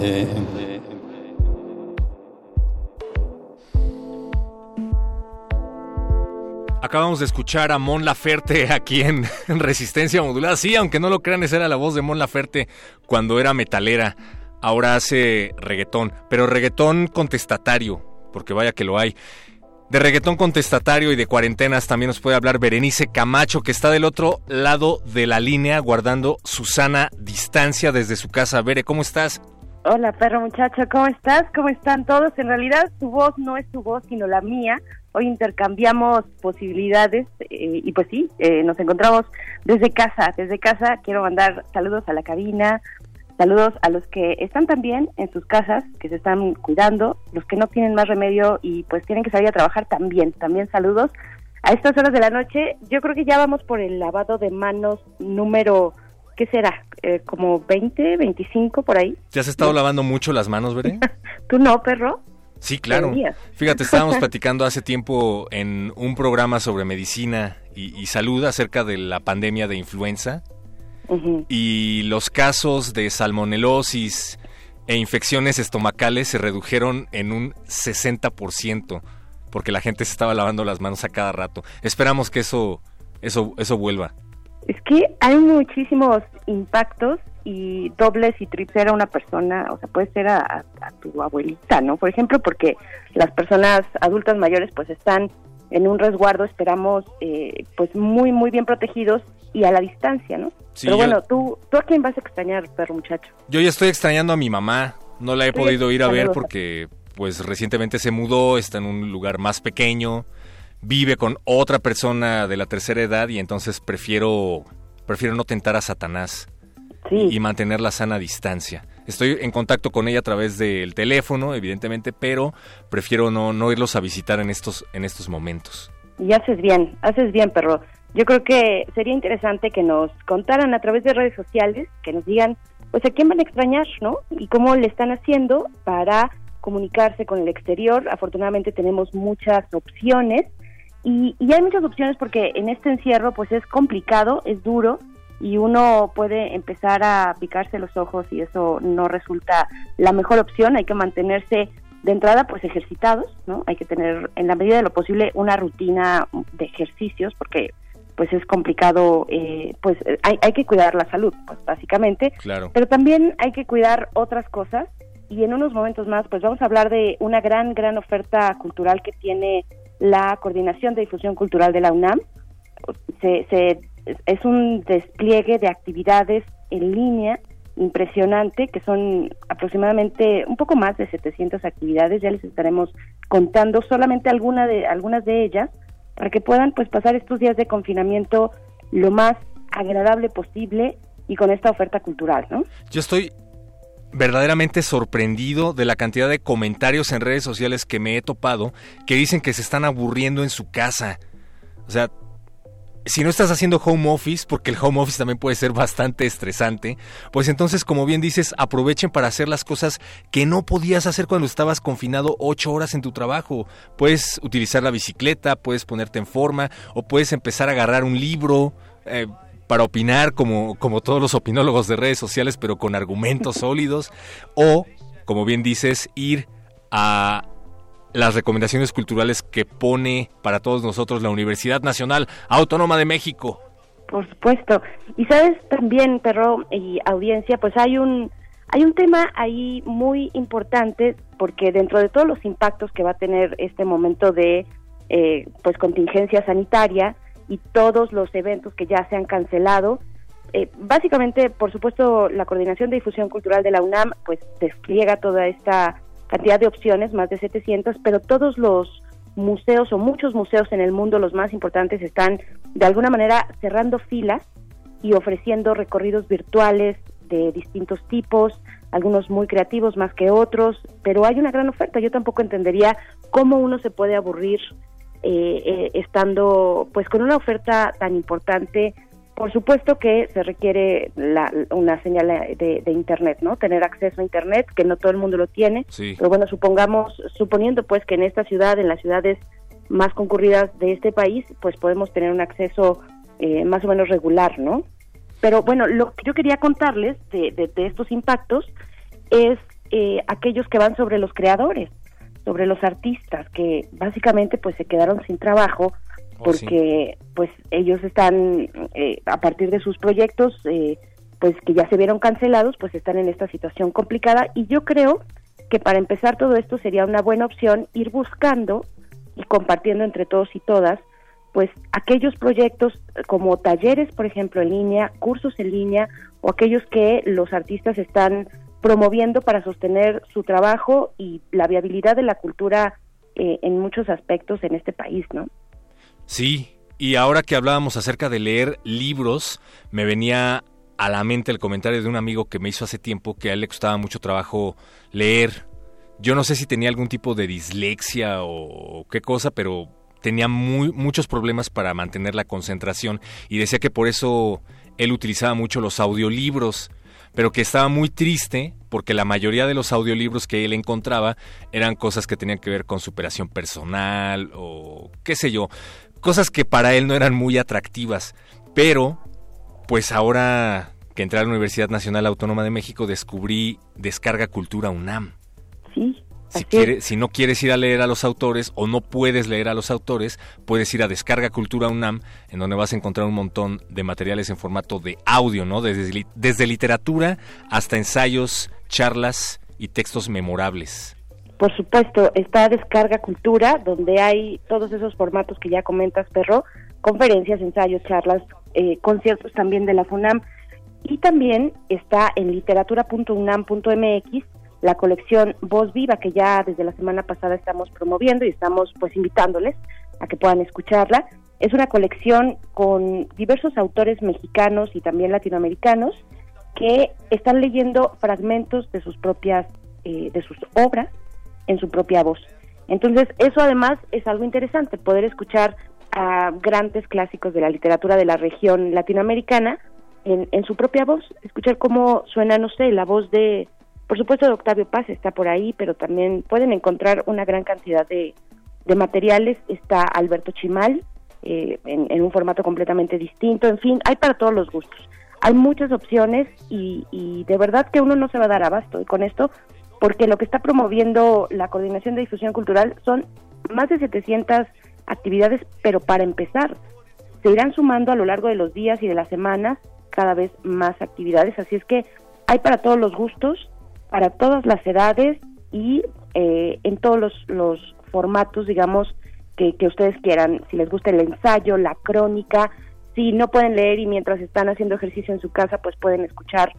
Eh, Acabamos de escuchar a Mon Laferte aquí en, Resistencia Modulada. Sí, aunque no lo crean, esa era la voz de Mon Laferte cuando era metalera. Ahora hace reggaetón, pero reggaetón contestatario, porque vaya que lo hay. De reggaetón contestatario y de cuarentenas también nos puede hablar Berenice Camacho, que está del otro lado de la línea guardando su sana distancia desde su casa. Bere, ¿cómo estás? Hola, perro muchacho, ¿cómo estás? ¿Cómo están todos? En realidad, tu voz no es tu voz, sino la mía, Hoy intercambiamos posibilidades eh, y pues sí, eh, nos encontramos desde casa. Desde casa quiero mandar saludos a la cabina, saludos a los que están también en sus casas, que se están cuidando, los que no tienen más remedio y pues tienen que salir a trabajar también. También saludos. A estas horas de la noche, yo creo que ya vamos por el lavado de manos número, ¿qué será? Eh, como 20, 25 por ahí. ¿Ya has estado lavando mucho las manos, Veré? ¿Tú no, perro? Sí, claro. Fíjate, estábamos platicando hace tiempo en un programa sobre medicina y, salud acerca de la pandemia de influenza y los casos de salmonelosis e infecciones estomacales se redujeron en un 60% porque la gente se estaba lavando las manos a cada rato. Esperamos que eso eso eso vuelva. Es que hay muchísimos impactos y dobles y triples a una persona, o sea, puede ser a, tu abuelita, ¿no? Por ejemplo, porque las personas adultas mayores pues están en un resguardo, esperamos, eh, pues muy, muy bien protegidos y a la distancia, ¿no? Pero bueno, ¿tú, ¿tú a quién vas a extrañar, perro muchacho? Yo ya estoy extrañando a mi mamá, no la he podido ir a ver porque pues recientemente se mudó, está en un lugar más pequeño, vive con otra persona de la tercera edad y entonces prefiero prefiero no tentar a Satanás y mantener la sana distancia. Estoy en contacto con ella a través del teléfono, evidentemente, pero prefiero no, no irlos a visitar en estos, en estos momentos. Y haces bien, haces bien, perro. Yo creo que sería interesante que nos contaran a través de redes sociales, que nos digan, pues a quién van a extrañar, ¿no? Y cómo le están haciendo para comunicarse con el exterior. Afortunadamente tenemos muchas opciones y, y hay muchas opciones porque en este encierro pues es complicado, es duro, y uno puede empezar a picarse los ojos y eso no resulta la mejor opción, hay que mantenerse de entrada pues ejercitados, ¿no? Hay que tener en la medida de lo posible una rutina de ejercicios porque pues es complicado, eh, pues hay, hay que cuidar la salud, pues básicamente, claro. pero también hay que cuidar otras cosas y en unos momentos más pues vamos a hablar de una gran, gran oferta cultural que tiene la Coordinación de Difusión Cultural de la UNAM. Se, se es un despliegue de actividades en línea impresionante, que son aproximadamente un poco más de 700 actividades, ya les estaremos contando solamente alguna de, algunas de ellas, para que puedan pues pasar estos días de confinamiento lo más agradable posible y con esta oferta cultural, ¿no? Yo estoy verdaderamente sorprendido de la cantidad de comentarios en redes sociales que me he topado que dicen que se están aburriendo en su casa. O sea, si no estás haciendo home office, porque el home office también puede ser bastante estresante, pues entonces, como bien dices, aprovechen para hacer las cosas que no podías hacer cuando estabas confinado ocho horas en tu trabajo. Puedes utilizar la bicicleta, puedes ponerte en forma, o puedes empezar a agarrar un libro. Eh, para opinar como, como todos los opinólogos de redes sociales, pero con argumentos sólidos, o, como bien dices, ir a las recomendaciones culturales que pone para todos nosotros la Universidad Nacional Autónoma de México. Por supuesto. Y sabes también, perro y audiencia, pues hay un hay un tema ahí muy importante porque dentro de todos los impactos que va a tener este momento de eh, pues contingencia sanitaria y todos los eventos que ya se han cancelado, eh, básicamente, por supuesto, la coordinación de difusión cultural de la UNAM pues despliega toda esta cantidad de opciones, más de 700, pero todos los museos o muchos museos en el mundo, los más importantes, están de alguna manera cerrando filas y ofreciendo recorridos virtuales de distintos tipos, algunos muy creativos más que otros, pero hay una gran oferta. Yo tampoco entendería cómo uno se puede aburrir eh, eh, estando pues con una oferta tan importante por supuesto que se requiere una señal de, Internet, ¿no? Tener acceso a Internet, que no todo el mundo lo tiene. Pero bueno, supongamos, suponiendo pues que en esta ciudad, en las ciudades más concurridas de este país, pues podemos tener un acceso eh, más o menos regular, ¿no? Pero bueno, lo que yo quería contarles de, estos impactos es eh, aquellos que van sobre los creadores, sobre los artistas, que básicamente pues se quedaron sin trabajo Oh, porque pues ellos están eh, a partir de sus proyectos eh, pues que ya se vieron cancelados pues están en esta situación complicada y yo creo que para empezar todo esto sería una buena opción ir buscando y compartiendo entre todos y todas pues aquellos proyectos como talleres por ejemplo en línea cursos en línea o aquellos que los artistas están promoviendo para sostener su trabajo y la viabilidad de la cultura eh, en muchos aspectos en este país, ¿no? Sí, y ahora que hablábamos acerca de leer libros, me venía a la mente el comentario de un amigo que me hizo hace tiempo que a él le costaba mucho trabajo leer. Yo no sé si tenía algún tipo de dislexia o qué cosa, pero tenía muchos problemas para mantener la concentración y decía que por eso él utilizaba mucho los audiolibros, pero que estaba muy triste porque la mayoría de los audiolibros que él encontraba eran cosas que tenían que ver con superación personal o qué sé yo, cosas que para él no eran muy atractivas, pero pues ahora que entré a la Universidad Nacional Autónoma de México descubrí Descarga Cultura UNAM. Sí. Si, si no quieres ir a leer a los autores o no puedes leer a los autores, puedes ir a Descarga Cultura UNAM, en donde vas a encontrar un montón de materiales en formato de audio, ¿no? Desde, desde literatura hasta ensayos, charlas y textos memorables. Por supuesto, está Descarga Cultura, donde hay todos esos formatos que ya comentas, Perro, conferencias, ensayos, charlas, eh, conciertos también de la FUNAM. Y también está en literatura.unam.mx la colección Voz Viva, que ya desde la semana pasada estamos promoviendo y estamos pues invitándoles a que puedan escucharla. Es una colección con diversos autores mexicanos y también latinoamericanos que están leyendo fragmentos de sus propias, eh, de sus obras en su propia voz. Entonces, eso además es algo interesante, poder escuchar a grandes clásicos de la literatura de la región latinoamericana en, en su propia voz, escuchar cómo suena, no sé, la voz de, por supuesto, de Octavio Paz está por ahí, pero también pueden encontrar una gran cantidad de, de materiales. Está Alberto Chimal, eh, en, en, un formato completamente distinto, en fin, hay para todos los gustos. Hay muchas opciones y, y de verdad que uno no se va a dar abasto. Y con esto porque lo que está promoviendo la Coordinación de Difusión Cultural son más de 700 actividades, pero para empezar, se irán sumando a lo largo de los días y de las semanas cada vez más actividades, así es que hay para todos los gustos, para todas las edades y eh, en todos los, los formatos, digamos, que, que ustedes quieran, si les gusta el ensayo, la crónica, si no pueden leer y mientras están haciendo ejercicio en su casa, pues pueden escuchar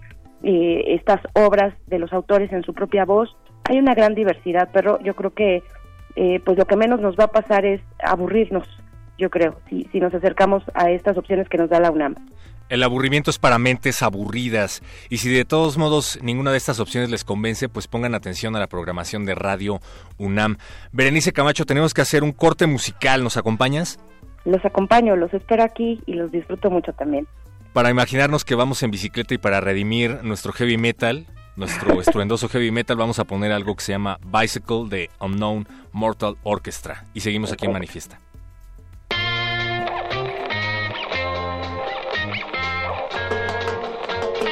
eh, estas obras de los autores en su propia voz. Hay una gran diversidad, pero yo creo que eh, pues lo que menos nos va a pasar es aburrirnos, yo creo, si, si nos acercamos a estas opciones que nos da la UNAM. El aburrimiento es para mentes aburridas y si de todos modos ninguna de estas opciones les convence, pues pongan atención a la programación de Radio UNAM. Berenice Camacho, tenemos que hacer un corte musical, ¿nos acompañas? Los acompaño, los espero aquí y los disfruto mucho también para imaginarnos que vamos en bicicleta y para redimir nuestro heavy metal, nuestro estruendoso heavy metal, vamos a poner algo que se llama Bicycle de Unknown Mortal Orchestra. Y seguimos aquí en Manifiesta.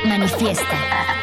Manifiesta.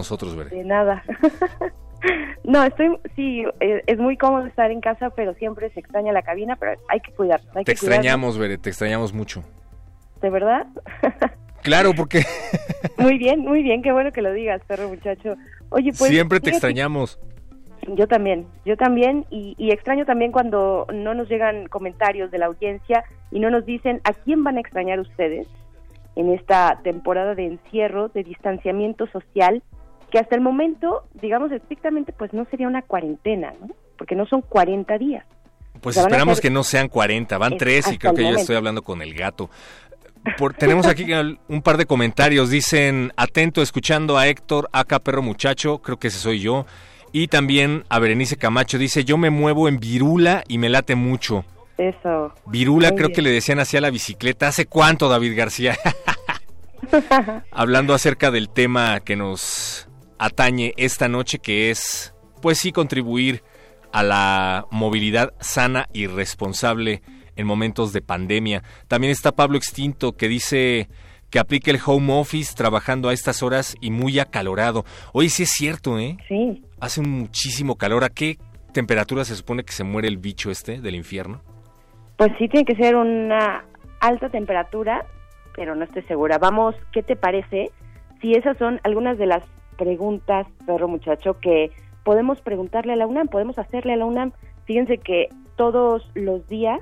Nosotros, Veré. De nada. no, estoy, sí, eh, es muy cómodo estar en casa, pero siempre se extraña la cabina, pero hay que cuidarnos. Hay te que extrañamos, Veré, te extrañamos mucho. ¿De verdad? Claro, porque muy bien, muy bien, qué bueno que lo digas, perro muchacho. Oye, pues... siempre te extrañamos. Yo también, yo también, y, y extraño también cuando no nos llegan comentarios de la audiencia y no nos dicen a quién van a extrañar ustedes en esta temporada de encierro, de distanciamiento social, que hasta el momento, digamos estrictamente, pues no sería una cuarentena, ¿no? Porque no son 40 días. Pues O sea, esperamos ser- que no sean 40, van Es- tres y creo que yo estoy hablando con el gato. Por- tenemos aquí un par de comentarios. Dicen, atento, escuchando a Héctor, acá perro muchacho, creo que ese soy yo. Y también a Berenice Camacho, dice, yo me muevo en virula y me late mucho. Eso. Virula Muy creo bien. que le decían así a la bicicleta. ¿Hace cuánto, David García? Hablando acerca del tema que nos atañe esta noche, que es, pues sí, contribuir a la movilidad sana y responsable en momentos de pandemia. También está Pablo Extinto que dice que aplique el home office trabajando a estas horas y muy acalorado. Oye, sí es cierto, ¿eh? Sí. Hace muchísimo calor. ¿A qué temperatura se supone que se muere el bicho este del infierno? Pues sí tiene que ser una alta temperatura, pero no estoy segura. Vamos, ¿qué te parece? Si esas son algunas de las preguntas, perro muchacho, que podemos preguntarle a la UNAM, podemos hacerle a la UNAM. Fíjense que todos los días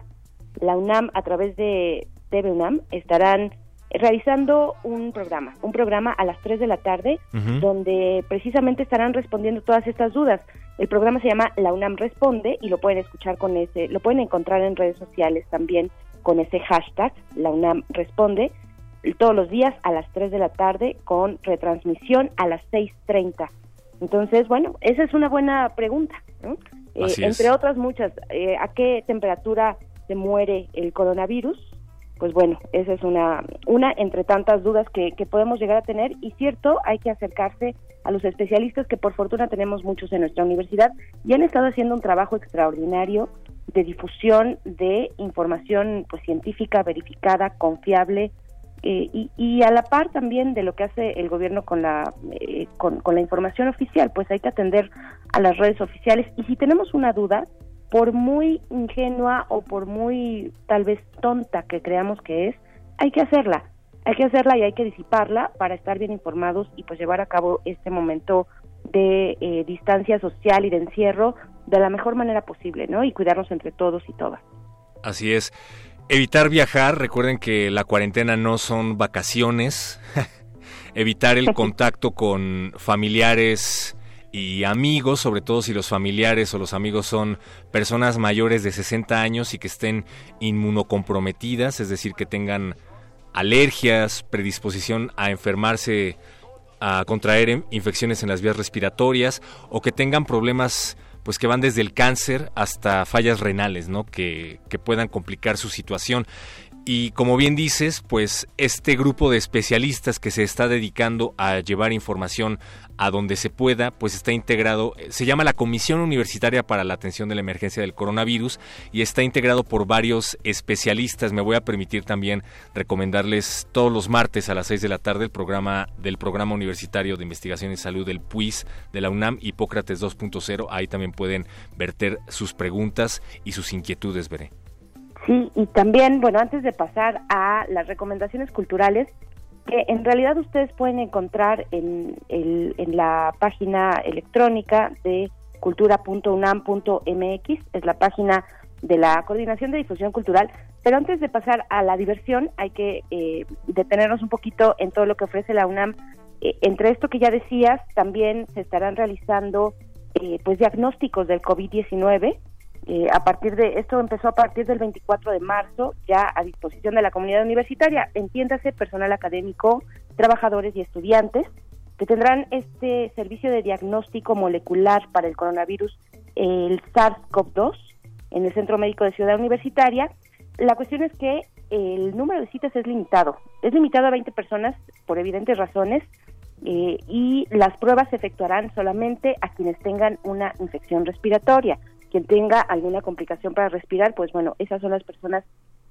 la UNAM a través de TV UNAM estarán realizando un programa, un programa a las 3 de la tarde, donde precisamente estarán respondiendo todas estas dudas. El programa se llama La UNAM Responde y lo pueden escuchar con ese, lo pueden encontrar en redes sociales también con ese hashtag, La UNAM Responde, todos los días a las 3 de la tarde con retransmisión a las 6.30. Entonces, bueno, esa es una buena pregunta, ¿no? Eh, es. entre otras muchas, eh, ¿a qué temperatura se muere el coronavirus? Pues bueno, esa es una, una entre tantas dudas que, que podemos llegar a tener y cierto, hay que acercarse a los especialistas que por fortuna tenemos muchos en nuestra universidad y han estado haciendo un trabajo extraordinario de difusión de información pues científica, verificada, confiable eh, y, y a la par también de lo que hace el gobierno con la eh, con, la información oficial, pues hay que atender a las redes oficiales y si tenemos una duda, por muy ingenua o por muy tal vez tonta que creamos que es, hay que hacerla, hay que hacerla y hay que disiparla para estar bien informados y pues llevar a cabo este momento de eh, distancia social y de encierro de la mejor manera posible, ¿no? Y cuidarnos entre todos y todas. Así es. Evitar viajar, recuerden que la cuarentena no son vacaciones. Evitar el contacto con familiares y amigos, sobre todo si los familiares o los amigos son personas mayores de 60 años y que estén inmunocomprometidas, es decir, que tengan alergias, predisposición a enfermarse, a contraer infecciones en las vías respiratorias o que tengan problemas pues que van desde el cáncer hasta fallas renales, ¿no? Que, que puedan complicar su situación. Y como bien dices, pues este grupo de especialistas que se está dedicando a llevar información a donde se pueda, pues está integrado, eh, se llama la Comisión Universitaria para la Atención de la Emergencia del Coronavirus y está integrado por varios especialistas. Me voy a permitir también recomendarles todos los martes a las 6 de la tarde el programa del Programa Universitario de Investigación y Salud del PUIS de la UNAM Hipócrates 2.0. Ahí también pueden verter sus preguntas y sus inquietudes, veré. Sí, y también, bueno, antes de pasar a las recomendaciones culturales, que en realidad ustedes pueden encontrar en, el, en la página electrónica de cultura.unam.mx, es la página de la Coordinación de Difusión Cultural. Pero antes de pasar a la diversión, hay que eh, detenernos un poquito en todo lo que ofrece la UNAM. Eh, entre esto que ya decías, también se estarán realizando eh, pues diagnósticos del COVID-19. Eh, a partir de esto empezó a partir del 24 de marzo, ya a disposición de la comunidad universitaria, entiéndase personal académico, trabajadores y estudiantes, que tendrán este servicio de diagnóstico molecular para el coronavirus, el SARS-CoV-2, en el Centro Médico de Ciudad Universitaria. La cuestión es que el número de citas es limitado, es limitado a 20 personas por evidentes razones eh, y las pruebas se efectuarán solamente a quienes tengan una infección respiratoria. Quien tenga alguna complicación para respirar, pues bueno, esas son las personas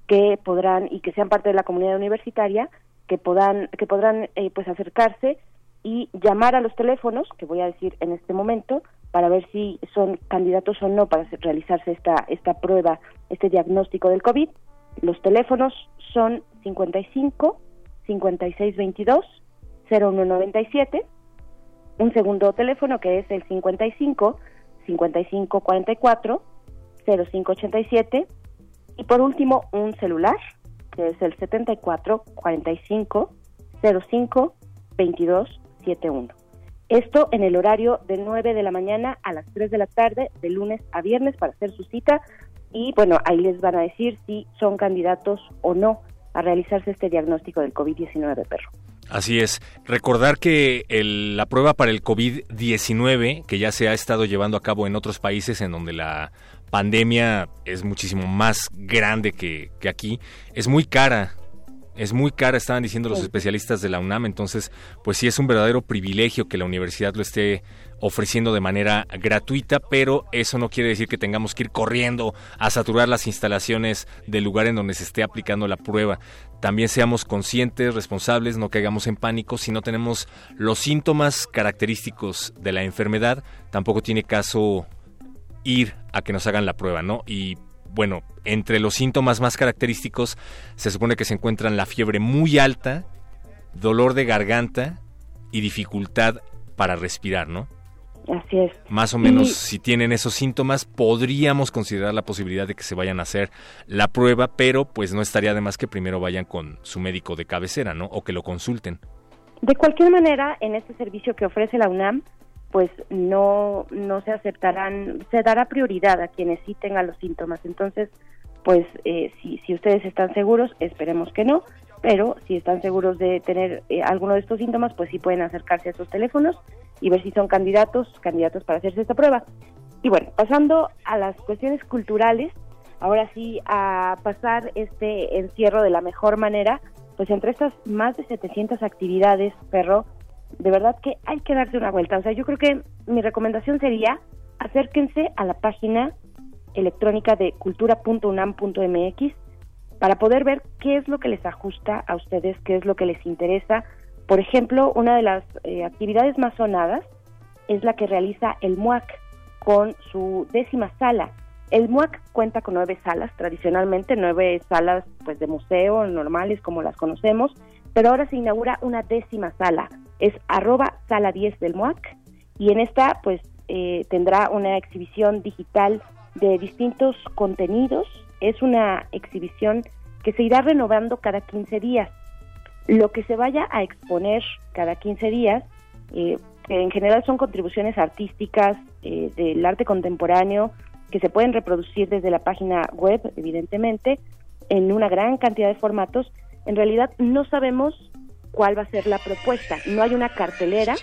que podrán y que sean parte de la comunidad universitaria que que podrán eh, pues acercarse y llamar a los teléfonos, que voy a decir en este momento, para ver si son candidatos o no para realizarse esta, esta prueba, este diagnóstico del COVID. Los teléfonos son 55 5622 0197, un segundo teléfono que es el 55 5544 0587 y por último un celular que es el 74 45 05 22 71. Esto en el horario de 9 de la mañana a las 3 de la tarde, de lunes a viernes, para hacer su cita. Y bueno, ahí les van a decir si son candidatos o no a realizarse este diagnóstico del COVID-19, perro. Así es. Recordar que la prueba para el COVID-19, que ya se ha estado llevando a cabo en otros países en donde la pandemia es muchísimo más grande que, que aquí, es muy cara. Es muy cara, estaban diciendo los especialistas de la UNAM, entonces pues sí es un verdadero privilegio que la universidad lo esté ofreciendo de manera gratuita, pero eso no quiere decir que tengamos que ir corriendo a saturar las instalaciones del lugar en donde se esté aplicando la prueba. También seamos conscientes, responsables, no caigamos en pánico. Si no tenemos los síntomas característicos de la enfermedad, tampoco tiene caso ir a que nos hagan la prueba, ¿no? Y bueno, entre los síntomas más característicos se supone que se encuentran la fiebre muy alta, dolor de garganta y dificultad para respirar, ¿no? Así es. Más o menos, si tienen esos síntomas, podríamos considerar la posibilidad de que se vayan a hacer la prueba, pero pues no estaría de más que primero vayan con su médico de cabecera, ¿no? O que lo consulten. De cualquier manera, en este servicio que ofrece la UNAM, pues no, no se aceptarán, se dará prioridad a quienes sí tengan los síntomas. Entonces, pues eh, si, si ustedes están seguros, esperemos que no, pero si están seguros de tener eh, alguno de estos síntomas, pues sí pueden acercarse a esos teléfonos y ver si son candidatos, candidatos para hacerse esta prueba. Y bueno, pasando a las cuestiones culturales, ahora sí a pasar este encierro de la mejor manera, pues entre estas más de 700 actividades, perro, de verdad que hay que darse una vuelta. O sea, yo creo que mi recomendación sería acérquense a la página electrónica de cultura.unam.mx para poder ver qué es lo que les ajusta a ustedes, qué es lo que les interesa. Por ejemplo, una de las eh, actividades más sonadas es la que realiza el MUAC con su décima sala. El MUAC cuenta con nueve salas, tradicionalmente nueve salas pues de museo normales como las conocemos, pero ahora se inaugura una décima sala, es arroba sala 10 del MUAC y en esta pues eh, tendrá una exhibición digital de distintos contenidos. Es una exhibición que se irá renovando cada 15 días. Lo que se vaya a exponer cada 15 días, eh, en general son contribuciones artísticas eh, del arte contemporáneo que se pueden reproducir desde la página web, evidentemente, en una gran cantidad de formatos. En realidad no sabemos cuál va a ser la propuesta. No hay una cartelera,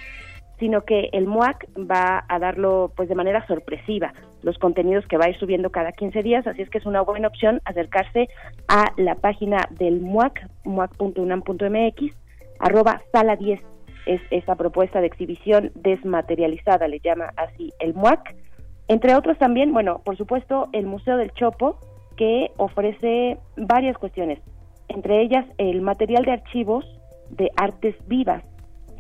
sino que el MUAC va a darlo pues de manera sorpresiva, los contenidos que va a ir subiendo cada 15 días, así es que es una buena opción acercarse a la página del MUAC, muac.unam.mx, arroba sala 10 es esta propuesta de exhibición desmaterializada, le llama así el MUAC. Entre otros también, bueno, por supuesto, el Museo del Chopo, que ofrece varias cuestiones, entre ellas el material de archivos de artes vivas.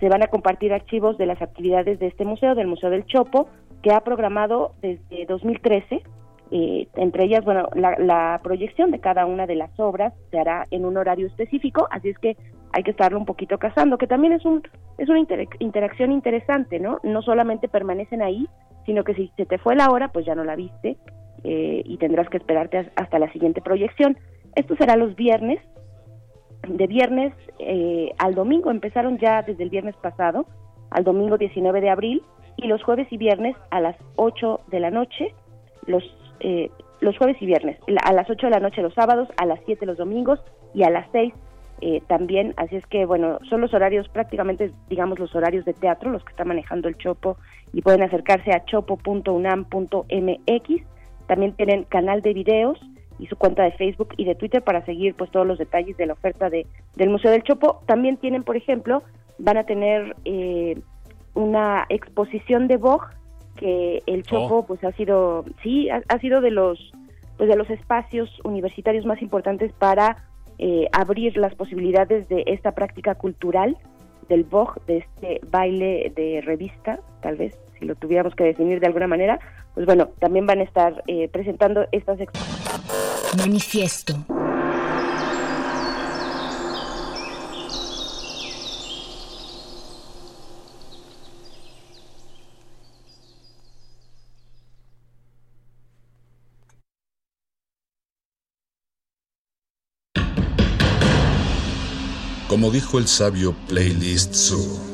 Se van a compartir archivos de las actividades de este museo, del Museo del Chopo, que ha programado desde 2013. Eh, entre ellas, bueno, la, proyección de cada una de las obras se hará en un horario específico, así es que hay que estarlo un poquito cazando, que también es un es una interacción interesante, ¿no? No solamente permanecen ahí, sino que si se te fue la hora, pues ya no la viste eh, y tendrás que esperarte hasta la siguiente proyección. Esto será los viernes de viernes eh, al domingo, empezaron ya desde el viernes pasado, al domingo 19 de abril, y los jueves y viernes a las 8 de la noche, los, eh, los jueves y viernes, a las 8 de la noche los sábados, a las 7 los domingos y a las 6 eh, también, así es que bueno, son los horarios prácticamente, digamos, los horarios de teatro, los que está manejando el Chopo, y pueden acercarse a chopo.unam.mx, también tienen canal de videos, y su cuenta de Facebook y de Twitter para seguir pues todos los detalles de la oferta de, del Museo del Chopo. También tienen, por ejemplo, van a tener eh, una exposición de Vogue que el Chopo oh. pues ha sido sí ha, sido de los pues de los espacios universitarios más importantes para eh, abrir las posibilidades de esta práctica cultural del Vogue, de este baile de revista, tal vez, si lo tuviéramos que definir de alguna manera, pues bueno, también van a estar eh, presentando estas... Manifiesto. Como dijo el sabio Playlist Zoo,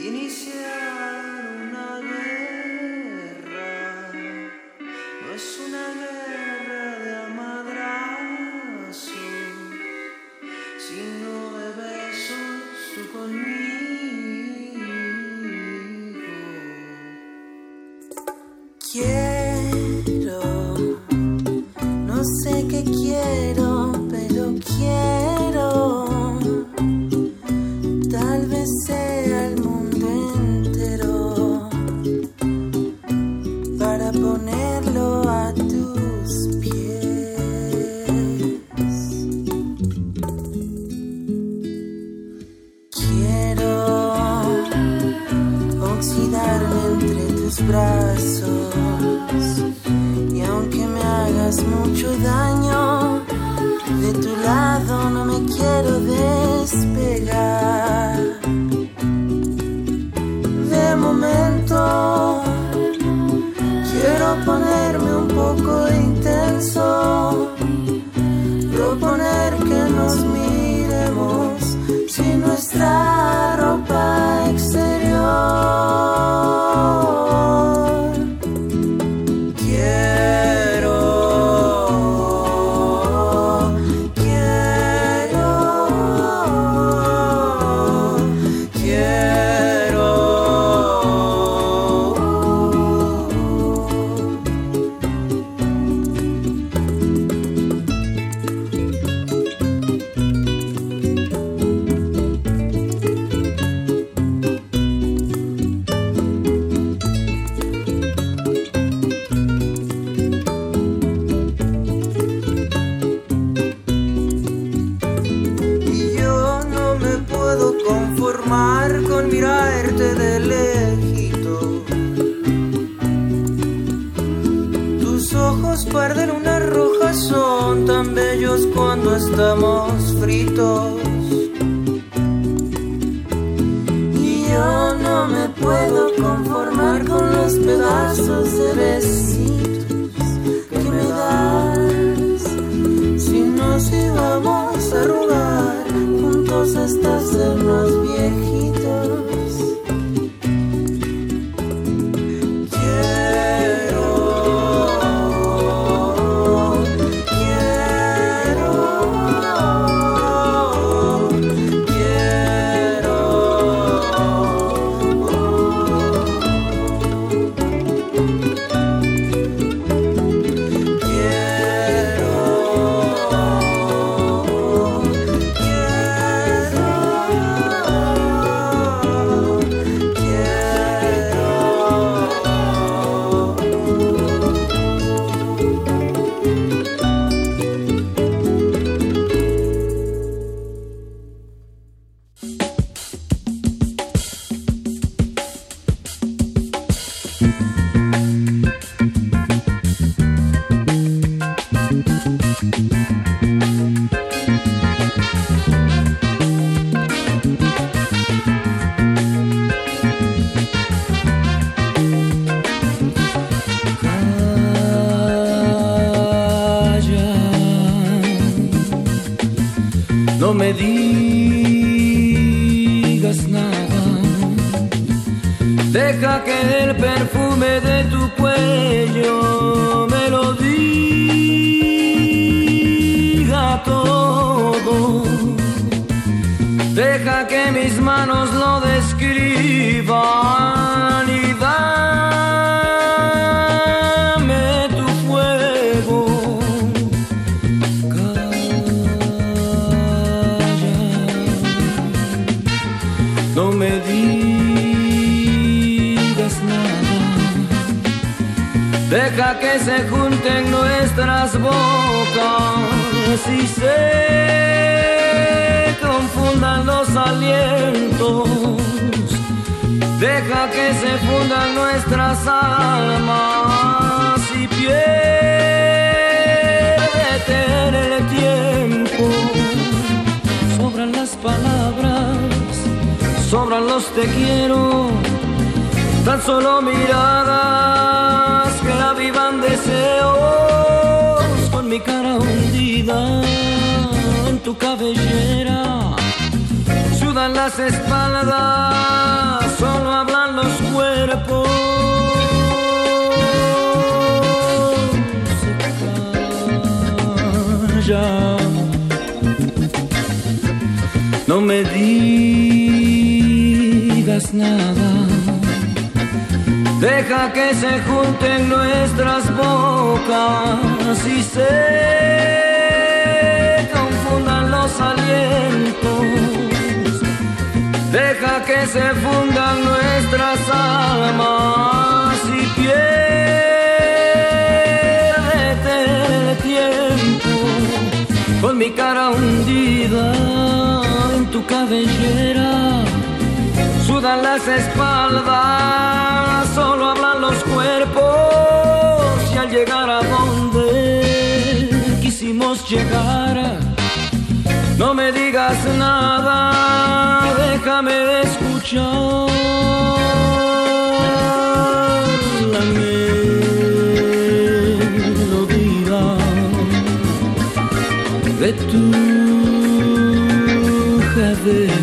iniciar. Deja que el perfume de tu cuello me lo diga todo. Deja que mis manos lo describan que se junten nuestras bocas y se confundan los alientos. Deja que se fundan nuestras almas y pierde en el tiempo. Sobran las palabras sobran los te quiero, tan solo miradas avivan deseos con mi cara hundida en tu cabellera. Sudan las espaldas, solo hablan los cuerpos. Se calla. No me digas nada. Deja que se junten nuestras bocas y se confundan los alientos. Deja que se fundan nuestras almas y piérdete tiempo con mi cara hundida en tu cabellera. Sudan las espaldas, solo hablan los cuerpos. Y al llegar a donde quisimos llegar, no me digas nada, déjame escuchar. La melodía de tu jadeo,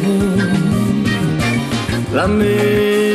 la melodía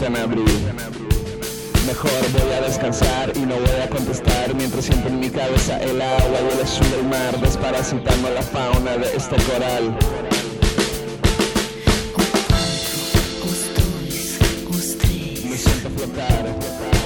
Mejor voy a descansar y no voy a contestar mientras siento en mi cabeza el agua y el azul del mar desparasitando la fauna de este coral. Me siento flotar.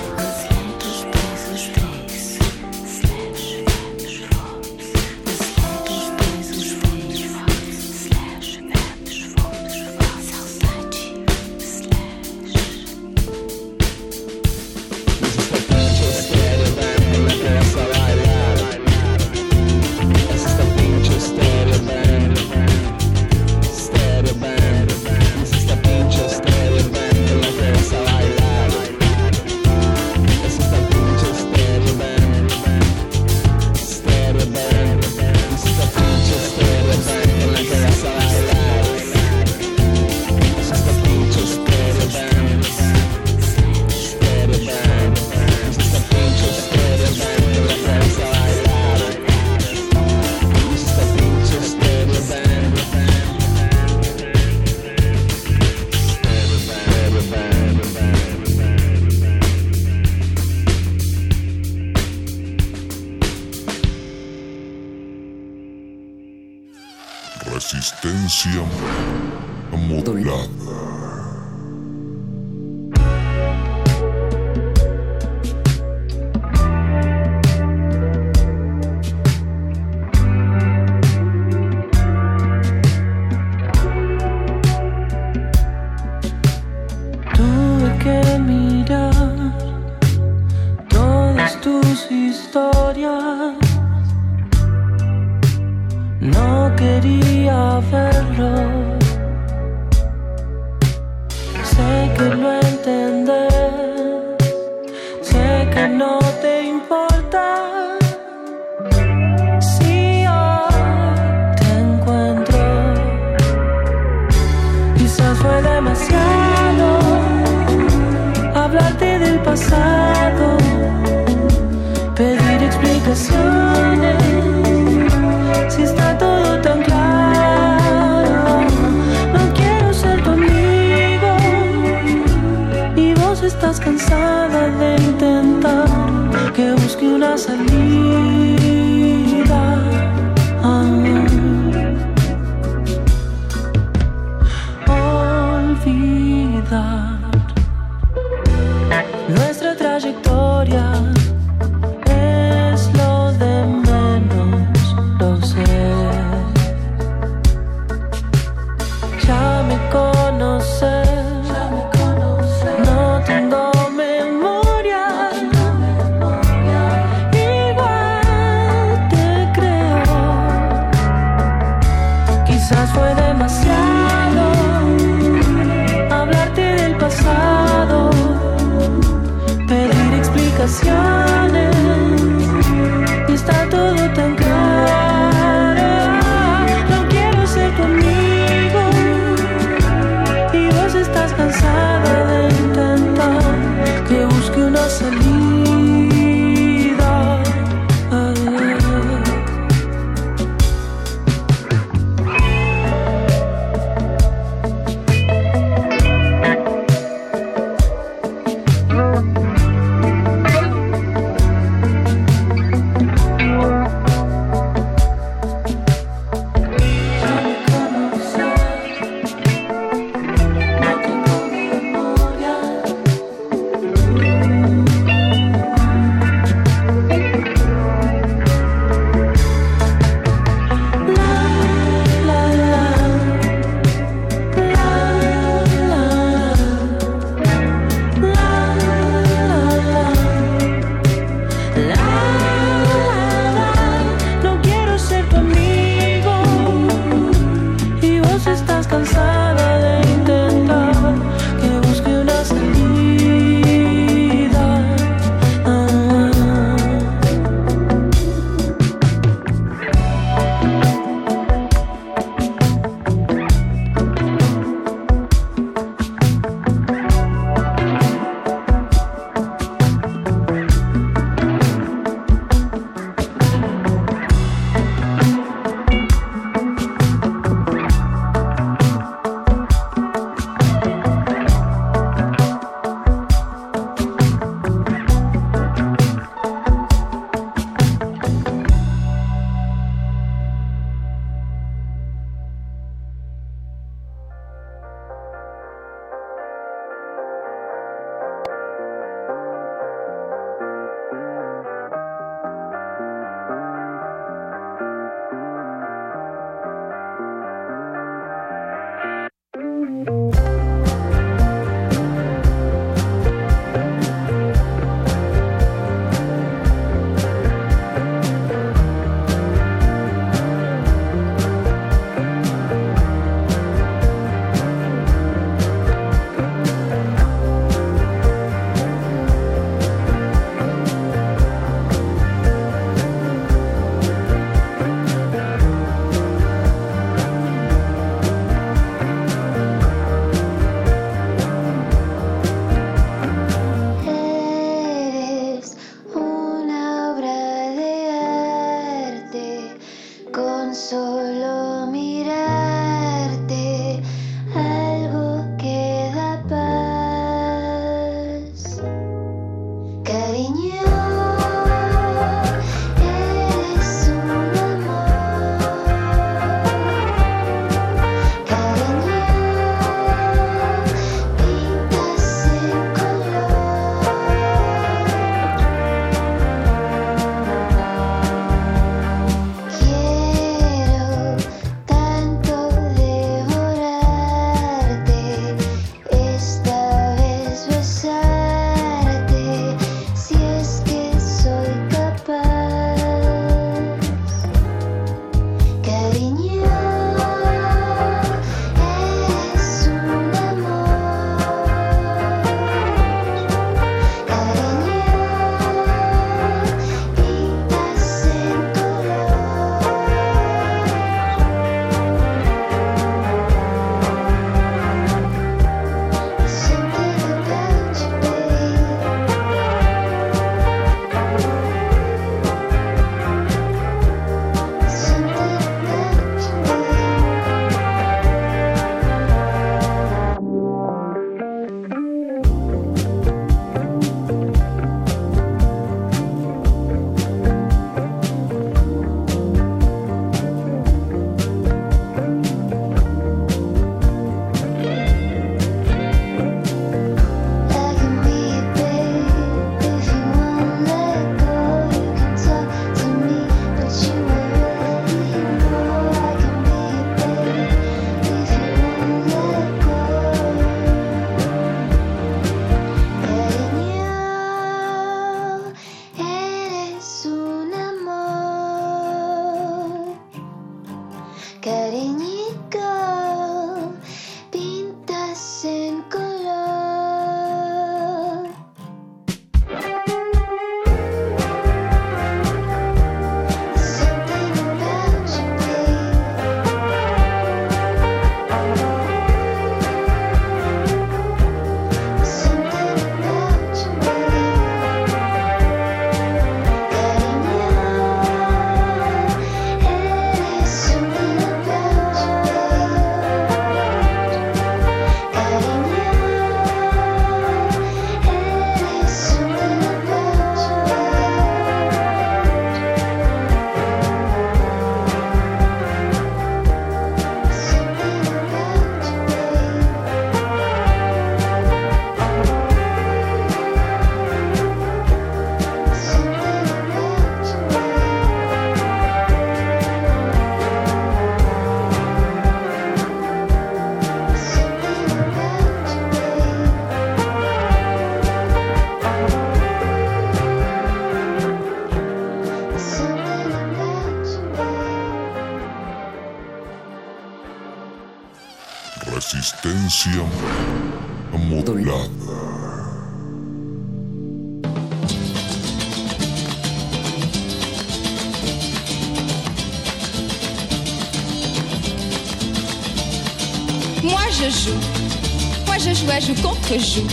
Joue contre joue.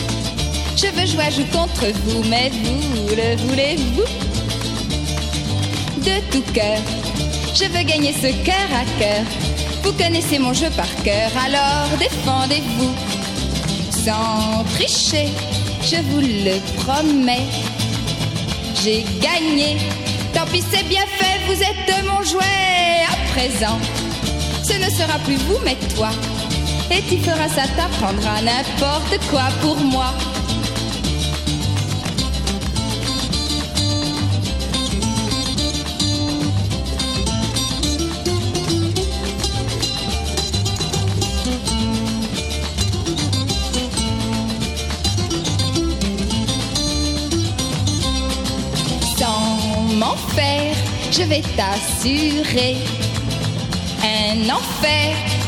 Je veux jouer joue contre vous, mais vous le voulez-vous? De tout cœur, je veux gagner ce cœur à cœur. Vous connaissez mon jeu par cœur, alors défendez-vous. Sans tricher, je vous le promets. J'ai gagné, tant pis c'est bien fait, vous êtes mon jouet à présent. Ce ne sera plus vous, mais toi. Et tu feras ça, t'apprendras n'importe quoi pour moi. Je vais t'assurer un enfer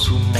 Bateau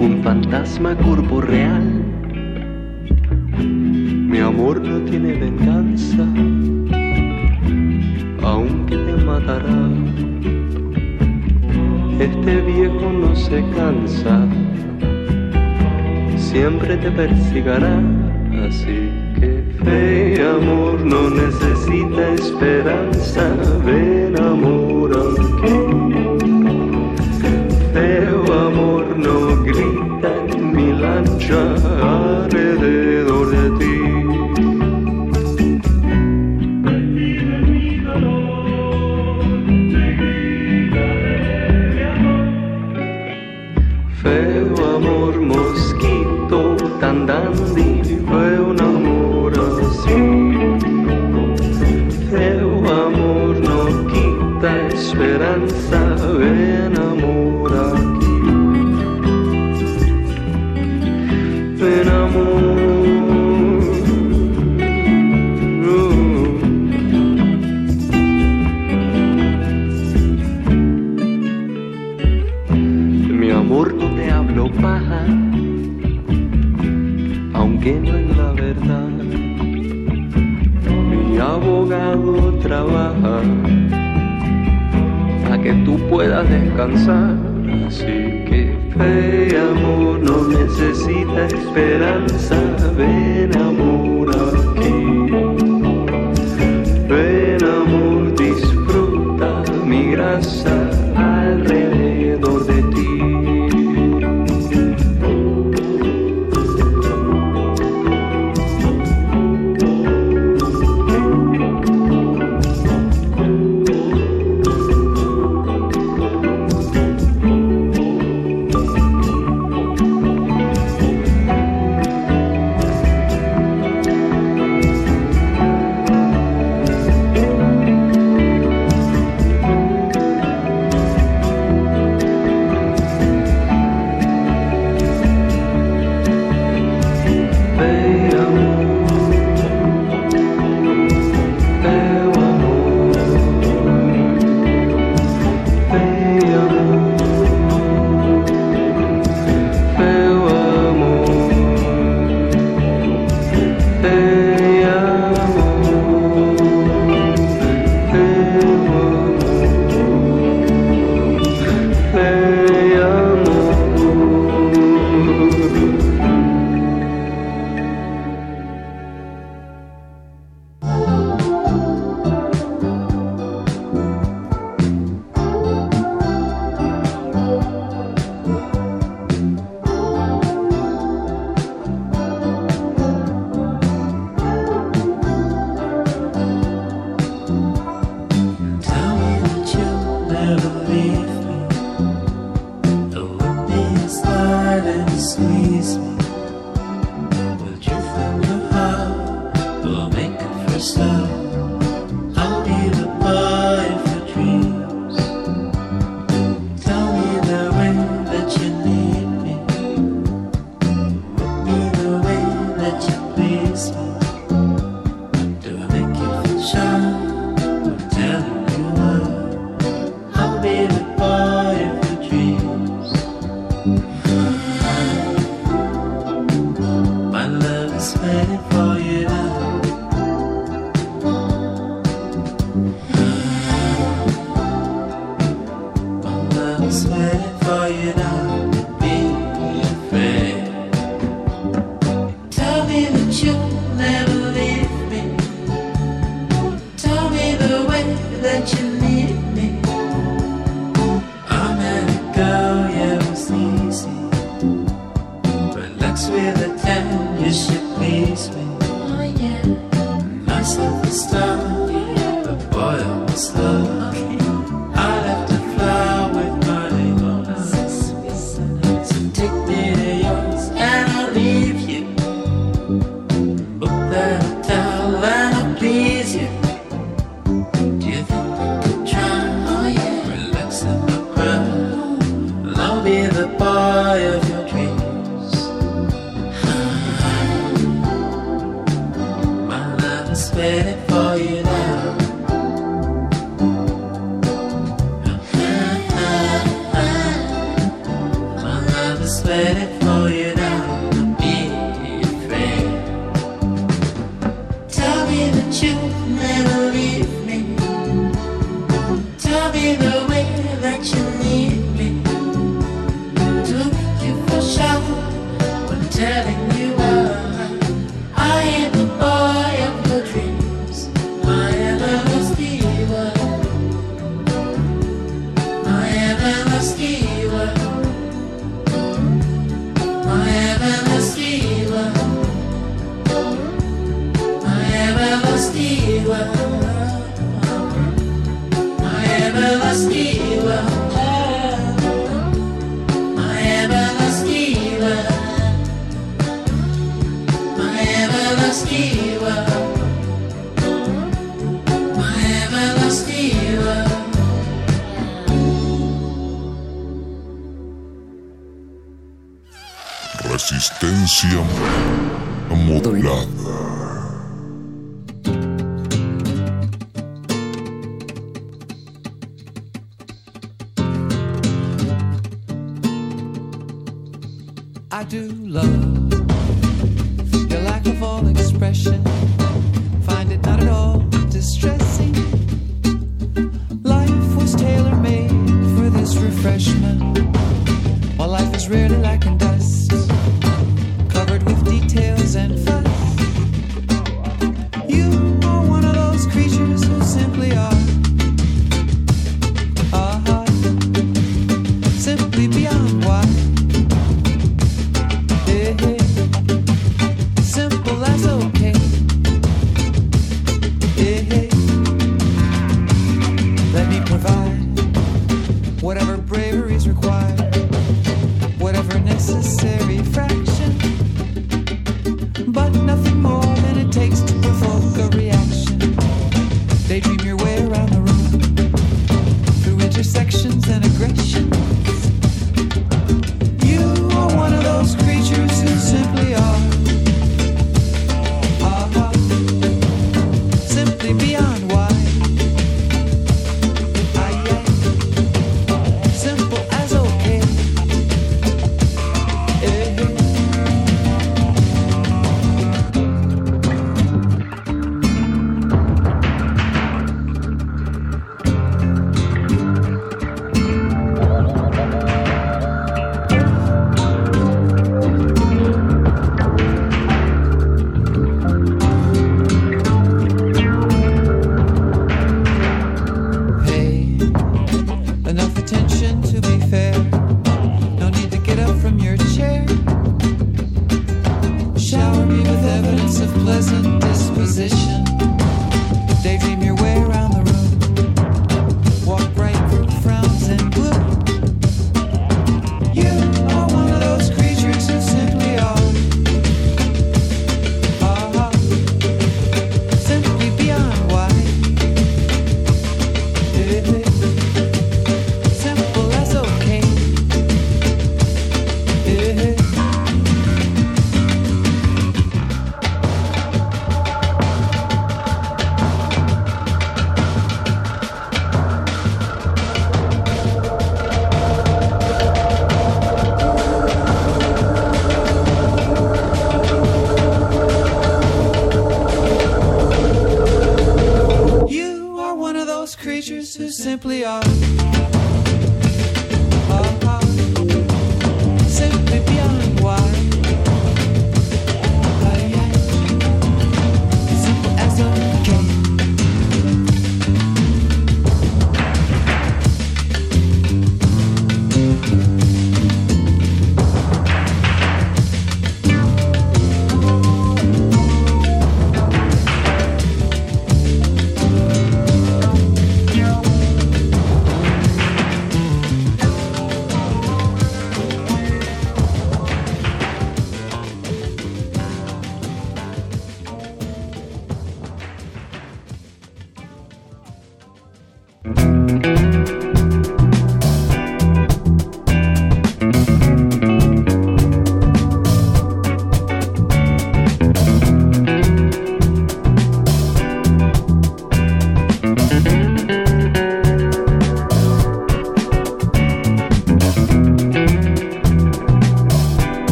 un fantasma corporeal. Mi amor no tiene venganza, aunque te matará. Este viejo no se cansa, siempre te persigará, así que fe, amor, no necesita esperanza, ven amor, aunque No grida in Milancia, are puedas descansar. Así que fe, amor, no necesita esperanza.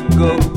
go.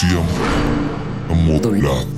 Resistencia modulada.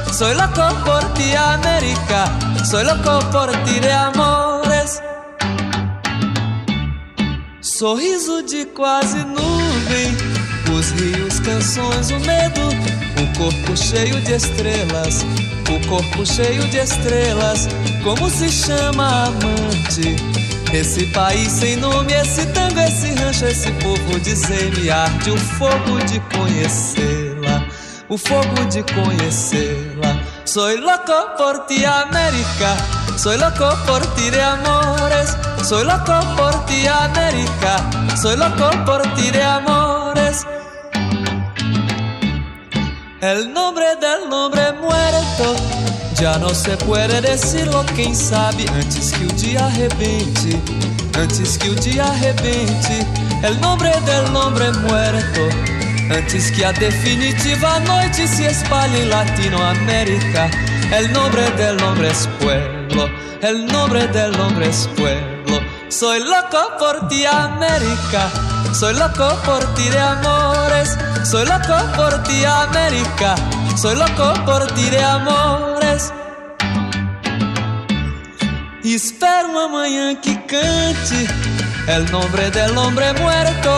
Soy loco por ti, América. Soy loco por ti de amores. Sorriso de quase nuvem, os rios, canções, o medo, o corpo cheio de estrelas, o corpo cheio de estrelas. Como se chama amante? Esse país sem nome, esse tango, esse rancho, esse povo dizer-me arde o fogo de conhecê-la, o fogo de conhecê-la. Soy loco por ti, América. Soy loco por ti de amores. Soy loco por ti, América. Soy loco por ti de amores. El nombre del hombre muerto já não se puede decirlo, quem sabe antes que o dia arrebente, antes que o dia arrebente, el nombre del hombre muerto, antes que a definitiva noite se espalhe em Latinoamérica, el nombre del hombre es pueblo, el nombre del hombre es pueblo. Soy loco por ti, América. Soy loco por ti de amores. Soy loco por ti, América. Soy loco por ti de amores. Espero amanhã que cante el nombre del hombre muerto.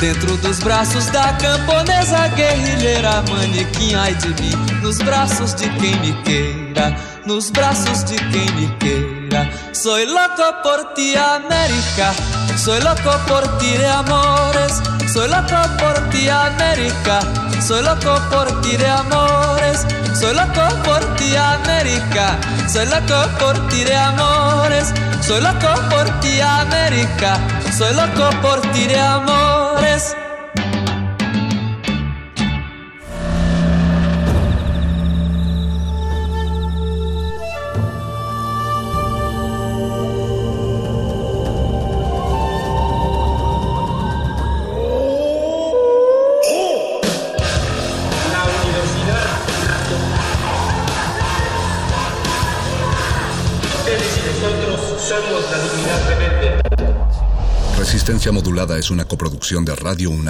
Dentro dos braços da camponesa guerrilheira Manequim, ai de mim. Nos braços de quem me queira Nos braços de quem me queira Soy loco por ti, América. Soy loco por ti de amores. Soy loco por ti, América. Soy loco por ti de amores. Soy loco por ti, América. Soy loco por ti de amores. Soy loco por ti, América. Soy loco por ti de amores. Modulada es una coproducción de Radio UNAM